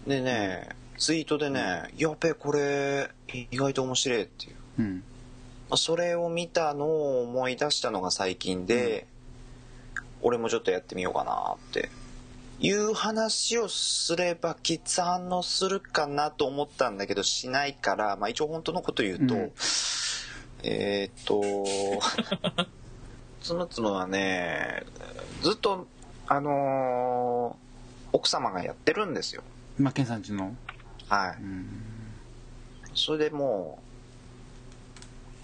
でねツイートでね「やべえこれ意外と面白い」っていう。うん。まあそれを見たのを思い出したのが最近で、俺もちょっとやってみようかなっていう話をすればキッズ反応するかなと思ったんだけどしないから、まあ、一応本当のこと言うと、うん。えーっと つむつむはねずっとあのー奥様がやってるんですよ。マッケンさんちの。はい、うん。それでもう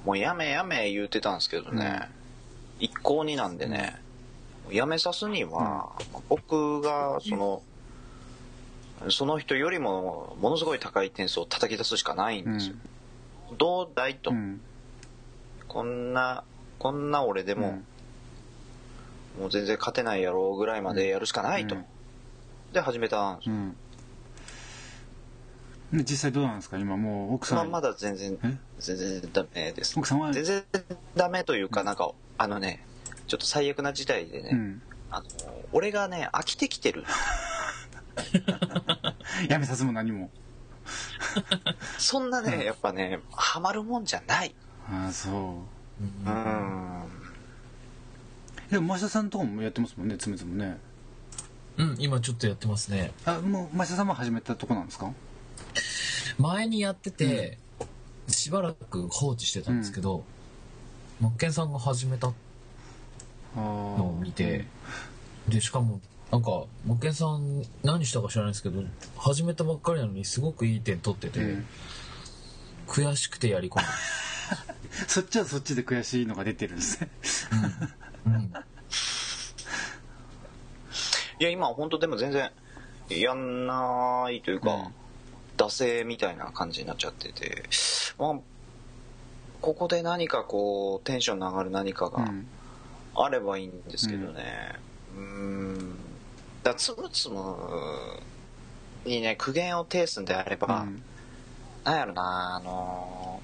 もうやめやめ言うてたんですけどね、一向になんでね。やめさすには、僕がそのその人よりもものすごい高い点数を叩き出すしかないんですよ、どうだいと、うん。こんなこんな俺でも、もう全然勝てないやろうぐらいまでやるしかないと、うん。で始めたんですよ、実際どうなんですか？今もう奥さん。まだ全然え？全然ダメです。奥さんは？全然ダメというかなんかあのねちょっと最悪な事態でね、うん。あの俺がね飽きてきてる。やめさすも何も。そんなねやっぱねハマるもんじゃない。ああそう。ん。でもマシャさんとかもやってますもんねつむつむね。うん、今ちょっとやってますね。あもうマシャさんも始めたとこなんですか？前にやってて、しばらく放置してたんですけど、マッケンさんが始めたのを見て、で、しかも、なんか、マッケンさん何したか知らないですけど、始めたばっかりなのにすごくいい点取ってて、うん。悔しくてやり込んだ。そっちはそっちで悔しいのが出てるんですね。うん。いや今本当でも全然やんないというか、うん惰性みたいな感じになっちゃっててまあここで何かこうテンションの上がる何かがうん。あればいいんですけどね。うーん。だからつむつむにね苦言を呈すんであれば、うん。なんやろなあの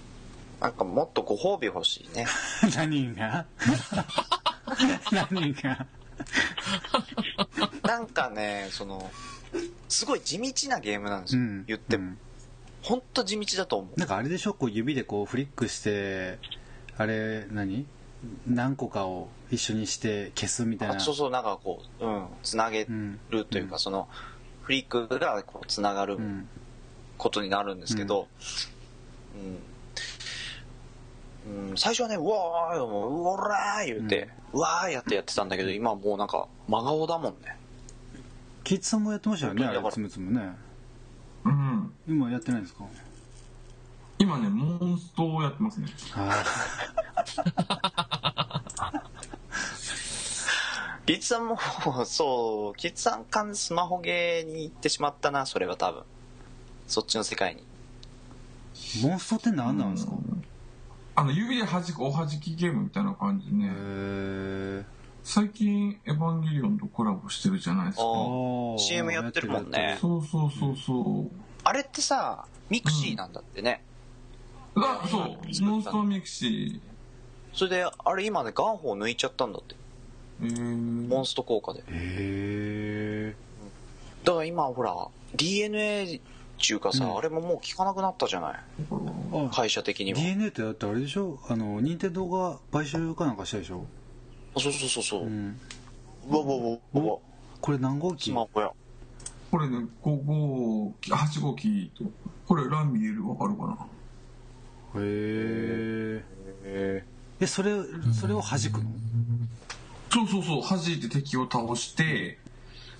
ーなんかもっとご褒美欲しいね。何が？何が？なんかねそのすごい地道なゲームなんですよ、うん。言っても、うん。ほんと地道だと思う。なんかあれでしょ？こう指でこうフリックしてあれ何？何個かを一緒にして消すみたいな。あそうそうなんかこううんつなげうんるというか、そのフリックがこうつながるうん。ことになるんですけど、うん。うん最初はね「うわーもううおらー」言うて、うわーやってやってたんだけど今はもうなんか真顔だもんね。キッズさんもやってましたよねあれつむつむね。うん。今やってないんですか？今ねモンストをやってますね。あキッズさんもそうキッズさんかスマホゲーに行ってしまったなそれは多分。そっちの世界に。ーモンストって何なんですか？あの指で弾くおはじきゲームみたいな感じでへねえ最近エヴァンゲリオンとコラボしてるじゃないですか。ああー CM やってるもんね。そうそうそうそうあれってさミクシーなんだってね、あそう。モンストミクシそれであれ今ねガンホーを抜いちゃったんだって。モンスト効果で。へえだから今ほら DNA っていうかさ、うん。あれももう効かなくなったじゃない？あ会社的には。DNA ってだってあれでしょ？あの任天堂が買収かなんかしたでしょ？そうそうそうそう、ううんわうわうわうわ。これ何号機？スマホや。これね5号機8号機とこれ欄見えるわかるかな？へえへえそれそれを弾くの？そうそうそう弾いて敵を倒して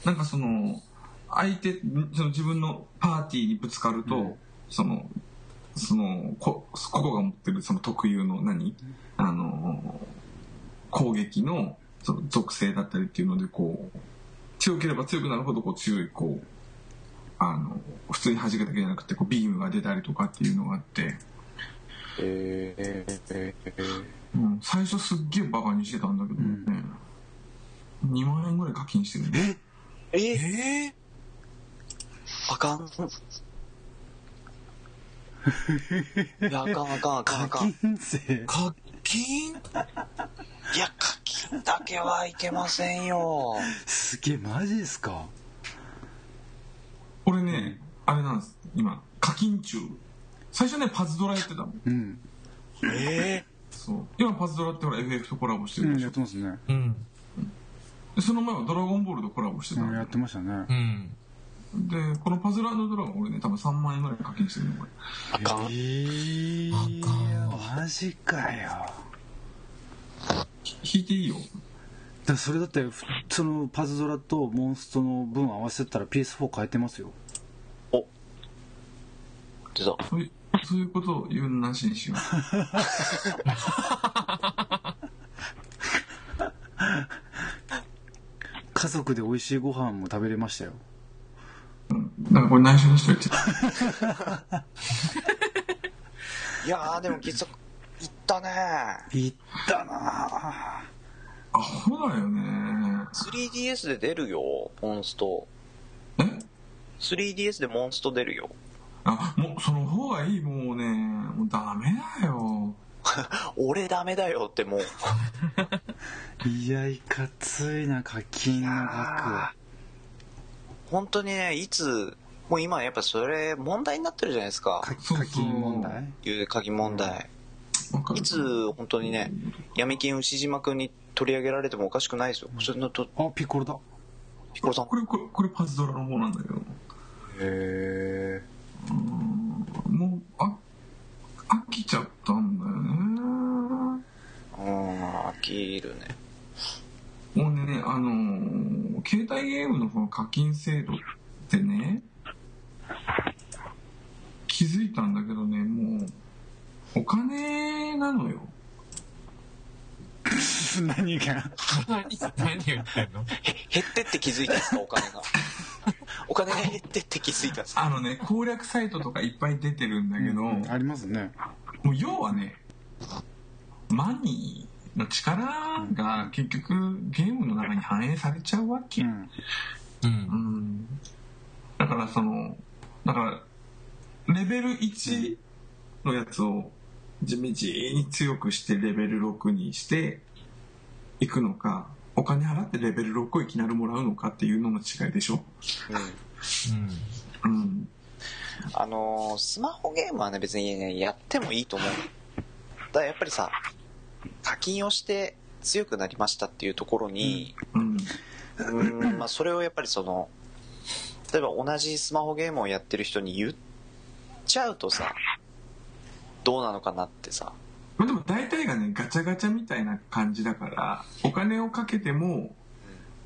なんかその相手その自分のパーティーにぶつかると、うん。そのそのこここが持ってるその特有の何？あの攻撃のその属性だったりっていうのでこう強ければ強くなるほどこう強いこうあの普通に弾くだけじゃなくてこうビームが出たりとかっていうのがあって、ええええうん、最初すっげえバカにしてたんだけどね、2万円ぐらい課金してるね。ええ？え？あかん。いやあかんあかんあかんあかん。い課金税課金？や課金だけはいけませんよ。すげえマジですか？俺ね、あれなんです。今課金中。最初ねパズドラやってたの。うん。えそう。今パズドラってほら FF とコラボしてうんるでしょ。やってますね。うん。でその前はドラゴンボールとコラボしてたの。うんやってましたね。うん。でこのパズルドラゴン俺ね多分3万円ぐらい課金してるのこれ。あかん。えー。あかんわマジかよ。引いていいよ。だそれだってふそのパズドラとモンストの分合わせたら PS4 変えてますよ。お。出た。そういうそういうことを言うのなしにしよ 家族で美味しいご飯も食べれましたよう、うん、だからこれ内緒にしといて。いやーでもきついったね。いったな。アホだよね。3DS で出るよモンスト。え？3DS でモンスト出るよ。あもうその方がいいもうね。もうダメだよ。俺ダメだよってもう。いやいかついな課金の額本当にねいつもう今やっぱそれ問題になってるじゃないですか。課金問題。いう鍵問題いつ本当にね闇金牛島君に取り上げられてもおかしくないですよ。それのとあピッコロだ。ピコロさん。これこれこれパズドラの方なんだけど。へもうあ飽きちゃったんだよね。えうん飽きるねもうねあのー携帯ゲームのこの課金制度ってね気づいたんだけどねもうお金なのよ。何が？何何言ってんの？減ってって気づいたんですか？お金が。お金が減ってって気づいたんですか？あのね攻略サイトとかいっぱい出てるんだけど、うんありますね。もう要はねマニーの力が結局ゲームの中に反映されちゃうわけ、うん。ううん。んだからそのだからレベル1のやつを地道に強くしてレベル6にしていくのかお金払ってレベル6をいきなりもらうのかっていうのの違いでしょ？うん。うん。うんあのースマホゲームはね別にねやってもいいと思う。だやっぱりさ課金をして強くなりましたっていうところに、うん。うーん。まあ、それをやっぱりその例えば同じスマホゲームをやってる人に言っちゃうとさどうなのかなってさ。まあでも大体がねガチャガチャみたいな感じだからお金をかけても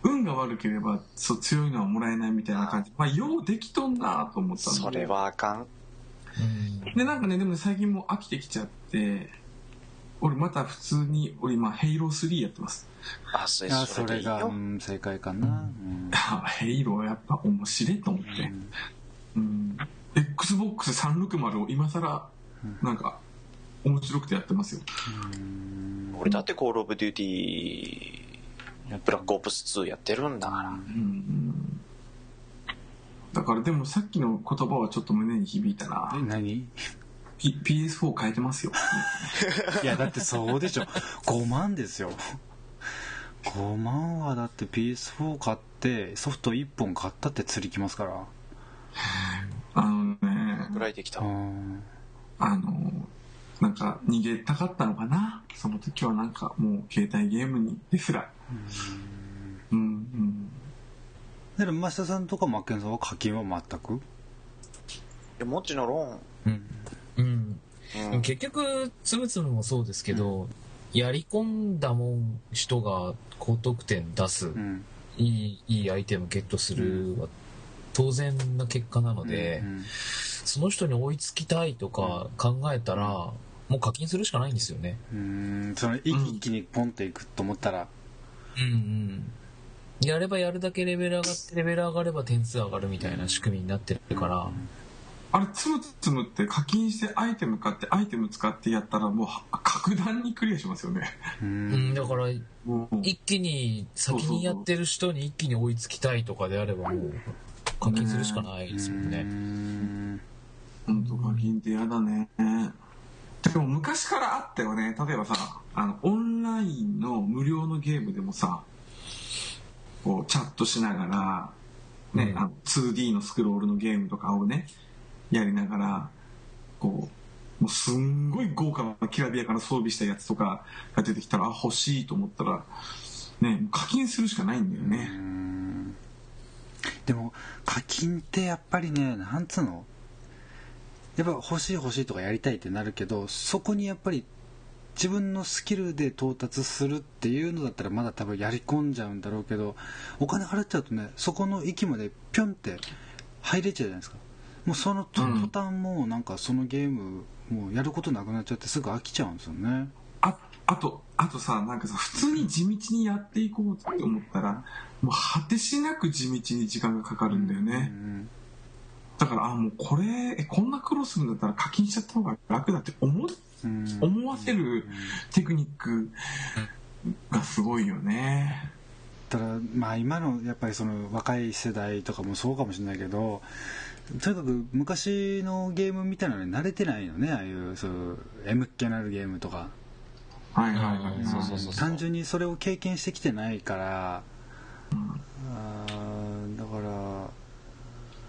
運が悪ければそう強いのはもらえないみたいな感じ。まあようできとんなと思ったんだそれはあかん。うん。でなんかねでもね最近もう飽きてきちゃって俺また普通に俺今ヘイロー3やってます。あそれそそれが、うん、正解かな、うん。あヘイローやっぱ面白いと思って。うん。XBOX360 を今更なんか面白くてやってますよ。俺だってコールオブデューティーブラックオプス2やってるんだから。うん。だからでもさっきの言葉はちょっと胸に響いたな。え何？P- PS4 変えてますよ。いやだってそうでしょ。5万ですよ。5万はだって PS4 買ってソフト1本買ったって釣りきますから。あのね。ぐらいできた。うん。あのなんか逃げたかったのかな？その時はなんかもう携帯ゲームにですら。うん。うんだから増田さんとかマッケンさんは課金は全く？でもちのロうんうん。結局つむつむもそうですけど、やり込んだもん人が高得点出す、うん。いいいいアイテムゲットするは当然な結果なので、うん。その人に追いつきたいとか考えたら、もう課金するしかないんですよね。うん。その一気にポンっていくと思ったら、うんうん。やればやるだけレベル上がって、レベル上がれば点数上がるみたいな仕組みになってるから、あれつむつむって課金してアイテム買ってアイテム使ってやったらもうは格段にクリアしますよね。ううんん、だから、もう一気に先にやってる人に一気に追いつきたいとかであればもう課金するしかないですもんうね。ん。本当課金って嫌だね。でも昔からあったよね。例えばさあのオンラインの無料のゲームでもさこうチャットしながら、ねうん。あの 2D のスクロールのゲームとかをねやりながらこうもうすんごい豪華なきらびやかな装備したやつとかが出てきたらあ欲しいと思ったらね課金するしかないんだよね、でも課金ってやっぱりねなんつうの？やっぱ欲しい欲しいとかやりたいってなるけどそこにやっぱり自分のスキルで到達するっていうのだったらまだ多分やり込んじゃうんだろうけどお金払っちゃうとねそこの域までピョンって入れちゃうじゃないですか。もうその途端もうなんかそのゲームもうやることなくなっちゃってすぐ飽きちゃうんですよね。ああとあとさなんかさ普通に地道にやっていこうって思ったらもう果てしなく地道に時間がかかるんだようね、んだからあもうこれえこんな苦労するんだったら課金しちゃった方が楽だって思思わせるテクニックがすごいよね。ただまあ今のやっぱりその若い世代とかもそうかもしれないけどとにかく昔のゲームみたいなのに慣れてないよねああいうそう M っ気のあるゲームとか。はいはいはい、はい、そうそうそう単純にそれを経験してきてないから、あーだから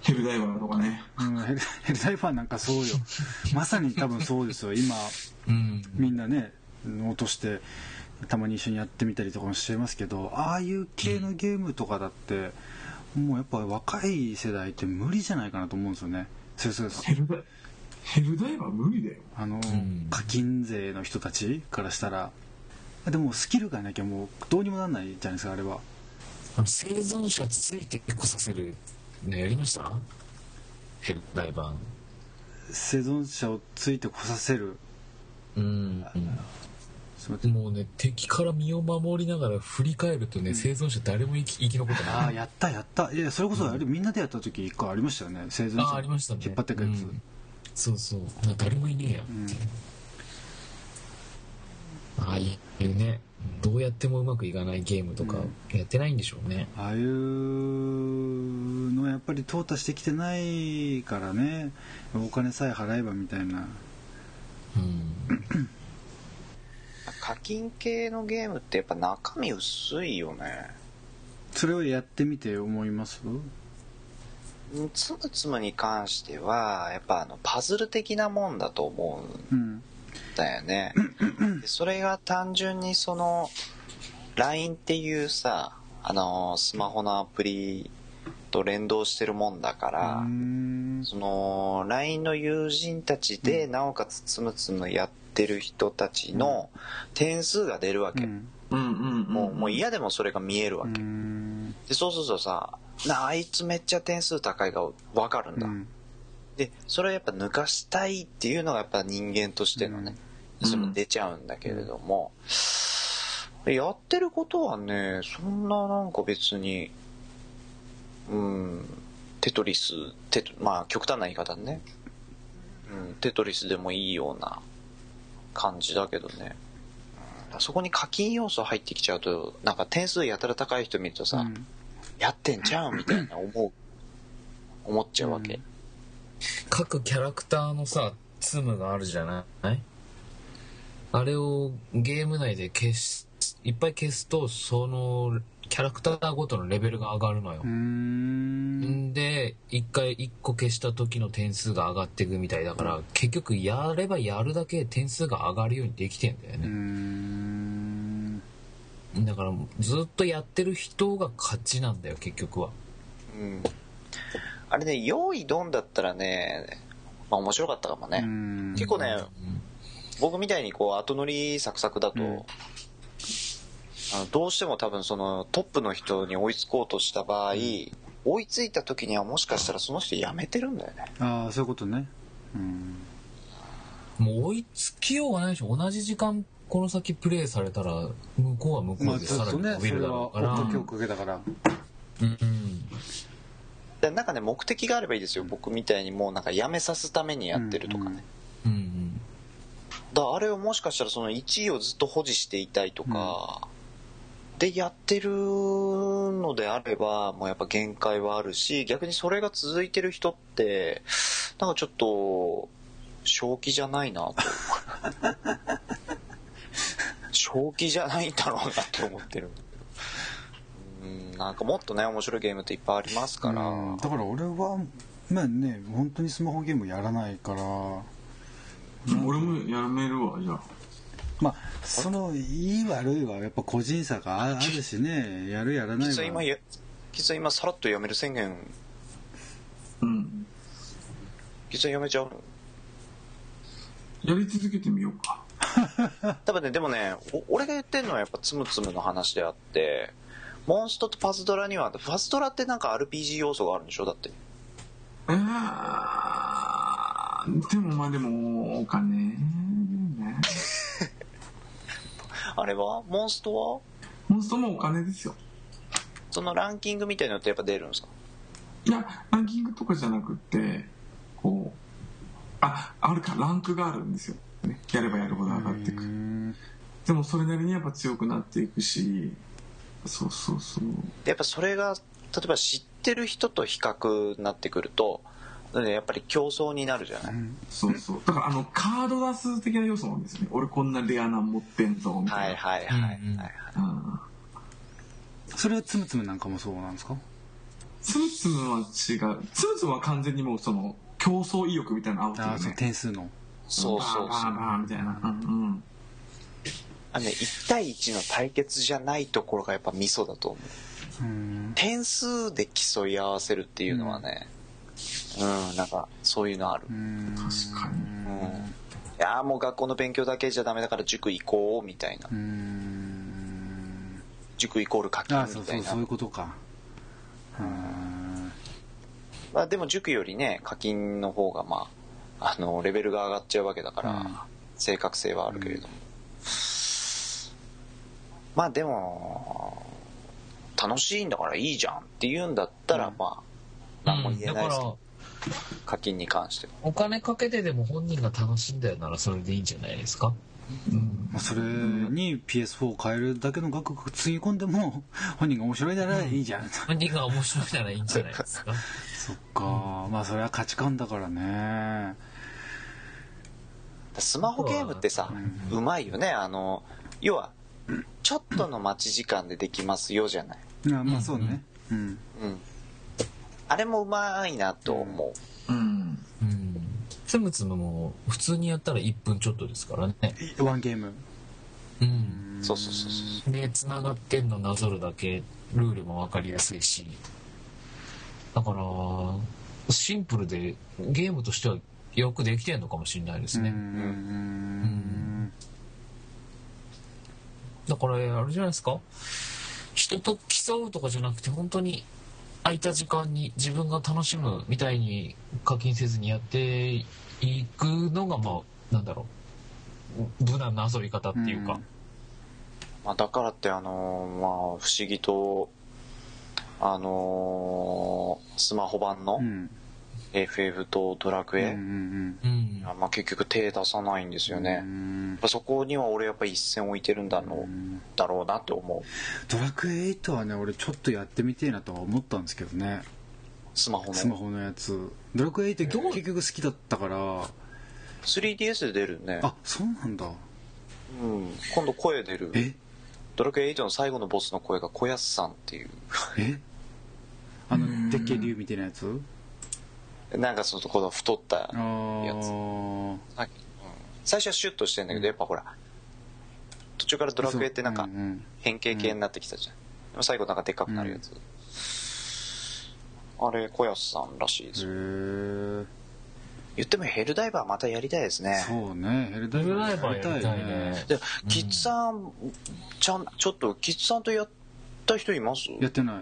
ヘルダイバーとかね。うん、ヘルヘルダイバーなんかそうよ。まさに多分そうですよ。今うん。みんなね落としてたまに一緒にやってみたりとかもしてますけどああいう系のゲームとかだって、もうやっぱ若い世代って無理じゃないかなと思うんですよね。そうそうそう。ヘルダイヘルダイバー無理だよ。あの、ん。課金税の人たちからしたら。でもスキルがなきゃもうどうにもなんないじゃないですかあれは。生存者ついてこさせるのやりました？ヘルダイバ生存者をついてこさせる。ーうんもうね敵から身を守りながら振り返るとね、生存者誰も生き生き残ってない。ああやったやった。いやそれこそあれみんなでやった時一個ありましたよね。生存あ者ありましたね。引っ張ってくやつ、うん。そうそう。な誰もいねえや、ああいうねどうやってもうまくいかないゲームとかやってないんでしょうね、ああいうのやっぱり淘汰してきてないからね。お金さえ払えばみたいな。うん課金系のゲームってやっぱ中身薄いよね。それをやってみて思います？うんつむつむに関してはやっぱあのパズル的なもんだと思うんうんだよね。でそれが単純にその LINE っていうさあのスマホのアプリと連動してるもんだから、その LINE の友人たちで、なおかつつむつむやってる人たちの点数が出るわけ、うん。うんうんうん。もうもう嫌でもそれが見えるわうけ、ん。でそうするとさなあいつめっちゃ点数高いが分かるんだ、うん。でそれをやっぱ抜かしたいっていうのがやっぱ人間としてのね、それも出ちゃうんだけれども、やってることはねそんななんか別にうんテトリステトまあ極端な言い方ね、うん、テトリスでもいいような感じだけどね、うんそこに課金要素入ってきちゃうとなんか点数やたら高い人見るとさ、うん。やってんじゃんみたいな思う思っちゃうわけ、各キャラクターのさツムがあるじゃない？あれをゲーム内で消すいっぱい消すとそのキャラクターごとのレベルが上がるのよ。ん。んで一回一個消した時の点数が上がっていくみたいだから結局やればやるだけ点数が上がるようにできてんだよね、ん。だからずっとやってる人が勝ちなんだよ結局は。うん。あれね用意ドンだったらねまあ面白かったかもね、うん。結構ね僕みたいにこう後乗りサクサクだと、うんあのどうしても多分そのトップの人に追いつこうとした場合、追いついた時にはもしかしたらその人辞めてるんだよね。ああそういうことね。うん。もう追いつきようがないでしょ同じ時間この先プレイされたら向こうは向こまあうでさらに伸びるだろうから、っかけをかけたからうん。うん。でなんかね目的があればいいですよ。僕みたいにもうなんか辞めさすためにやってるとかね、うん。うんうん。だからあれをもしかしたらその1位をずっと保持していたいとか、でやってるのであればもうやっぱ限界はあるし逆にそれが続いてる人ってなんかちょっと正気じゃないなと。正気じゃないんだろうなって思ってる。うんなんかもっとね面白いゲームっていっぱいありますから、うんだから俺はまあね本当にスマホゲームやらないから。俺もやめるわじゃあまあそのいい悪いはやっぱ個人差がああるしね。やるやらないは。実は今や実は今さらっとやめる宣言。うん。実はやめちゃうやり続けてみようか。多分ねでもねお俺が言ってるのはやっぱつむつむの話であってモンストとパズドラにはパズドラってなんか RPG 要素があるんでしょ？だって。えー、でもまあでもお金ねあれは？モンストは？モンストもお金ですよ。そのランキングみたいなのってやっぱ出るんですか？いやランキングとかじゃなくってこうああるか。ランクがあるんですよ、ね、やればやるほど上がっていく。うんでもそれなりにやっぱ強くなっていくし。そうそうそう。でやっぱそれが例えば知ってる人と比較になってくるとねやっぱり競争になるじゃない、そうそう。だからあのカード出す的な要素なんですよね。俺こんなレアな持ってんぞみたはいいな、はいはいはい、うんうん。うん。それはつむつむなんかもそうなんですか？つむつむは違う。つむつむは完全にもうその競争意欲みたいなのあるよね。点数の。そうそうそう。バーバーバーみたいな。うんうん。あのね1対1の対決じゃないところがやっぱミソだと思う。うん。点数で競い合わせるっていうのはねうん、なんかそういうのある。うん。確かに。うん。いやーもう学校の勉強だけじゃダメだから塾行こうみたいな。うん。塾イコール課金ああそうみたいうなそそういうことか。うん。まあ、でも塾よりね課金の方がまああのレベルが上がっちゃうわけだから、うん。正確性はあるけれども、まあでも楽しいんだからいいじゃんって言うんだったら、うん。まあ何も言えないですけど、課金に関しては。お金かけてでも本人が楽しいんだよならそれでいいんじゃないですか？うん。まあそれに PS4 を変えるだけの額をつぎ込んでも 本人が面白いならいいじゃん、本人が面白いならいいんじゃないですか？そっか。まあそれは価値観だからね。スマホゲームってさ、ううまいよね。あの要はちょっとの待ち時間でできますよじゃない、まあまあそうね。うん。うん、あれもうまいなと思う、うん。うん。つむつむも普通にやったら1分ちょっとですからねワンゲームうん。そうそうそうそうで繋がってん。のなぞるだけルールも分かりやすいしだからシンプルでゲームとしてはよくできてん。のかもしれないですね、うん。うん。だからあれじゃないですか人と競うとかじゃなくて本当に空いた時間に自分が楽しむみたいに課金せずにやっていくのがまあなんだろう。無難な遊び方っていうか、まあ、だからってあのーまあ不思議とあのースマホ版のうん FF とドラクエ、うんうんうん。まあ、結局手出さないんですよね、うやっんぱそこには俺やっぱ一線置いてるんだろう,、うん。だろうなって思う。ドラクエ8はね俺ちょっとやってみてえなとは思ったんですけどね。スマホの。スマホのやつ。ドラクエ8どう？結局好きだったから。3DS で出るね。あそうなんだ。うん。今度声出る。え？ドラクエ8の最後のボスの声が小安さんっていう。え？あのでっけえ竜みたいなやつ？なんかそのこの太ったやつ。最初はシュッとしてんだけどやっぱほら途中からドラクエってなんか変形系になってきたじゃん、でも最後なんかでっかくなるやつ、あれ小安さんらしいです。よ言ってもヘルダイバーまたやりたいですね。えそうね。ヘルダイバーやりたいやね。でキッズさんちゃんちょっとキッズさんとやった人います？やってない。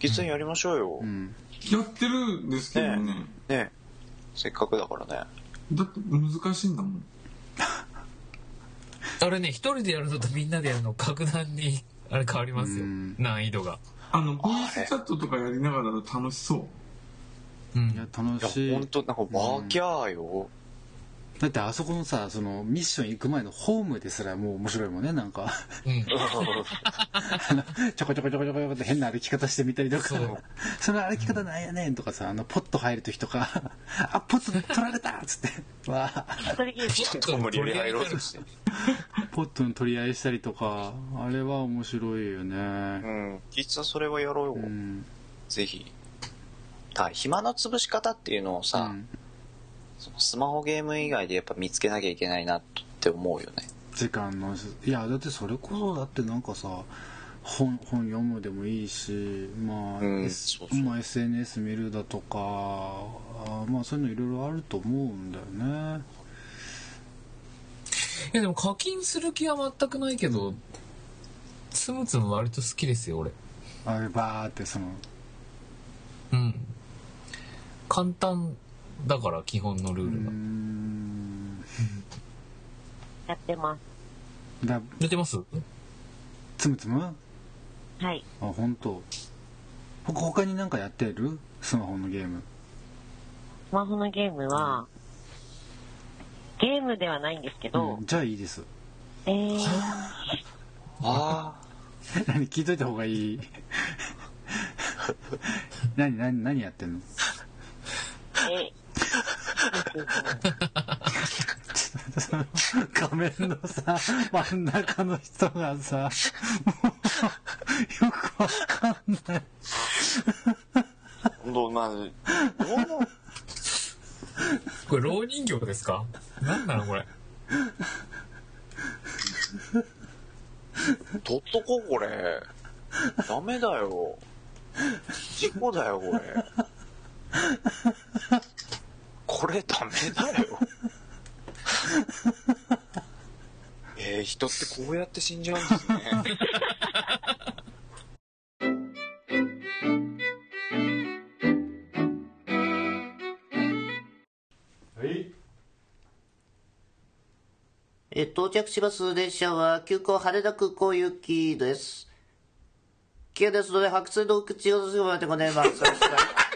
キッズさんやりましょうよ、うんやってるんですけどね。ね。せっかくだからね。だって難しいんだもん。あれね一人でやるのとみんなでやるの格段にあれ変わりますよ。うん。難易度が。あのボイスチャットとかやりながらだと楽しそう。うん。いや楽い。やしい本当なんかワーキャーよ、だってあそこのさそのミッション行く前のホームですらもう面白いもんねなんか。うん。あのちょこちょこちょこちょこって変な歩き方してみたりとか。その歩き方なんやねんとかさあのポット入る時とか。あポット取られたっつって。わあ。一人ゲーム。ちょっと無理やり入ろうとしてポットの取り合いしたりとか。あれは面白いようねん。キッズさんそれはやろうよ、うん。ぜひ。だ暇の潰し方っていうのをさ、うんそのスマホゲーム以外でやっぱ見つけなきゃいけないなって思うよね。時間のいやだってそれこそだってなんかさ本本読むでもいいしまあ、うん S そうそう。まあ、SNS 見るだとかあまあそういうのいろいろあると思うんだよね。いやでも課金する気は全くないけどつむつむ割と好きですよ俺。あれバーってそのうん。簡単だから基本のルうーールが、ん。やってます。だ出てます？つむつむ？あはい。本当。ほ他になんかやってる？スマホのゲーム。スマホのゲームは、ゲームではないんですけど、うん。じゃあいいです。えー、あ。何聞いといた方がいい？何何何やってんの？え、画面のさ真ん中の人がさもうよくわかんない。まあどうもこれ、老人形ですか？なんなのこれ？取っとこうこれ。ダメだよ。事故だよこれこれダメだよ えー、人ってこうやって死んじゃうんですねえー到着します列車は急行羽田空港行きです。危険ですので白水の口をすぐまでございます。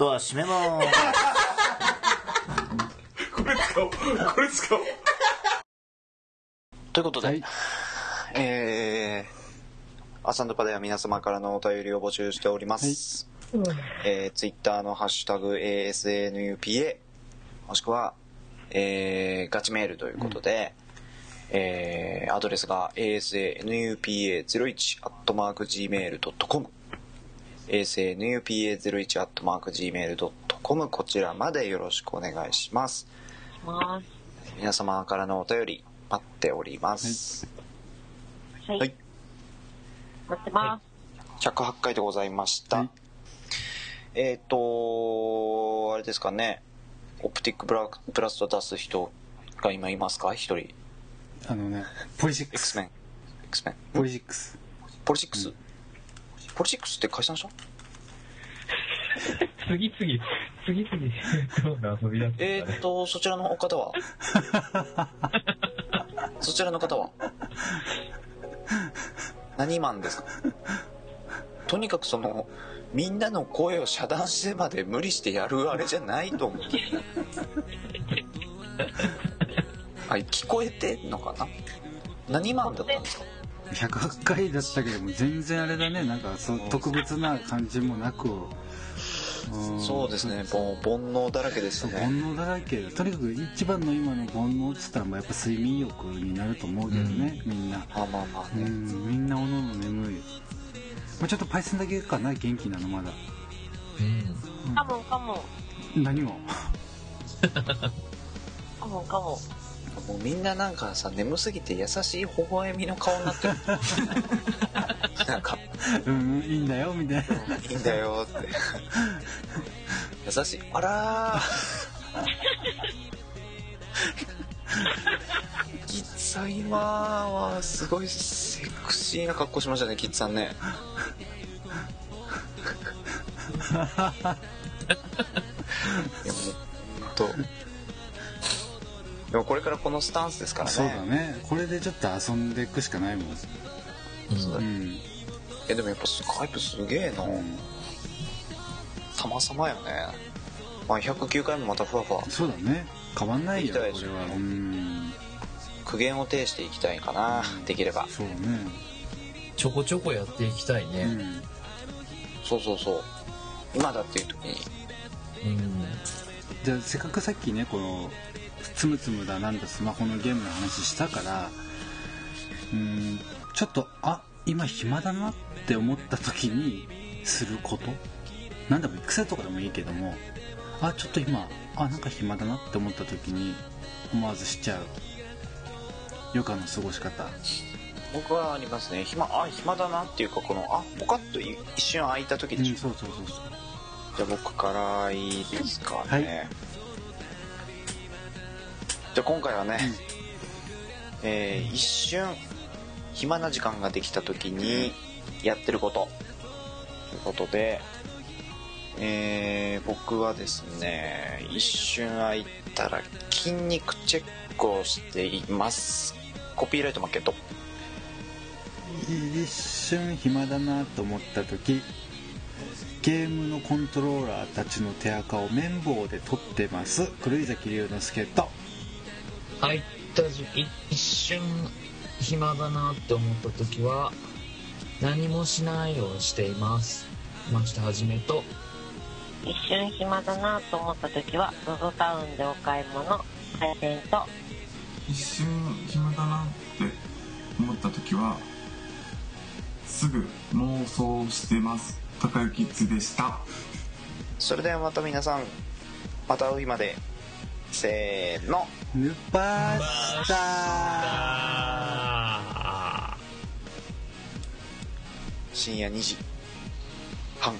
ドア閉めます。これ使おう。これ使おう。ということで、はい。えー、アサンドパでは皆様からのお便りを募集しております。えー、ツイッターのハッシュタグ ASNUPA、もしくは、えー、ガチメールということで、えー、アドレスが ASNUPA01-gmail.com ASNUPA01-gmail.com こちらまでよろしくお願いします。ます。皆様からのお便り待っております。はい。はい待ってます。108回でございました。はいえっ、と、あれですかね、オプティックブラブラスト出す人が今いますか？一人。あのねポリシック X スメン。X メン。ポリシックスポリシックス、ポリシックスって解散した？次々、次々、どんな遊びだっえっ、と、そちらのお方は？そちらの方は？何マンですか？とにかくその、みんなの声を遮断してまで無理してやるあれじゃないと思う。あ、聞こえてんのかな？何マンだったんですか？108回だったけども全然あれだね。なんかそう特別な感じもなく。ん。そうですね、もう煩悩だらけでしたそう煩ね。悩だらけ。とにかく一番の今の煩悩っつったらもうやっぱ睡眠欲になると思うけどね、みんな。まあまあまあうね。ん。みんなおのおの眠い。もうちょっとパイセンだけかな元気なのまだ。うん。カモンカモン。何を？カモンカモン。もうみんななんかさ、眠すぎて優しい微笑みの顔になってる。なんか、うんいいんだよみたいないいんだよって。優しい。あらー。キッさん今はすごいセクシーな格好しましたね、キッさんね。いやもう、ほんと。でもこれからこのスタンスですからね。そうだねこれでちょっと遊んでいくしかないもんうんえ、でもやっぱスカイプすげえな。うん様々よね。まあ109回もまたふわふわそうだね変わんないよこれ行きたいですよはうん苦言を呈していきたいかな、できれば。そうねちょこちょこやっていきたいうね。んそうそうそう。今だっていう時に、うん。じゃあせっかくさっきねこのつむつむだなんだスマホのゲームの話したからうんちょっとあ今暇だなって思った時にすること？なんだろう癖とかでもいいけどもあちょっと今あなんか暇だなって思った時に思わずしちゃう余暇の過ごし方僕はありますね。暇、あ、暇だなっていうか、この、あ、ポカッとい一瞬空いた時でしょ？うんそうそうそうそうじゃあ僕からいいですかね。はいじゃあ今回はね、えー一瞬暇な時間ができた時にやってること。ということで、えー僕はですね一瞬空いたら筋肉チェックをしています。コピーライトマーケット。一瞬暇だなと思った時ゲームのコントローラーたちの手垢を綿棒で取ってます。黒井崎龍之介と入った時一瞬暇だなって思った時は何もしないをしています。町田はじめと。一瞬暇だなと思った時は ZOZO タウンでお買い物開店と。一瞬暇だなって思った時はすぐ妄想してます。高雪図でした。それではまた皆さんまた会う日までせーの。ヌパスタあ深夜2時半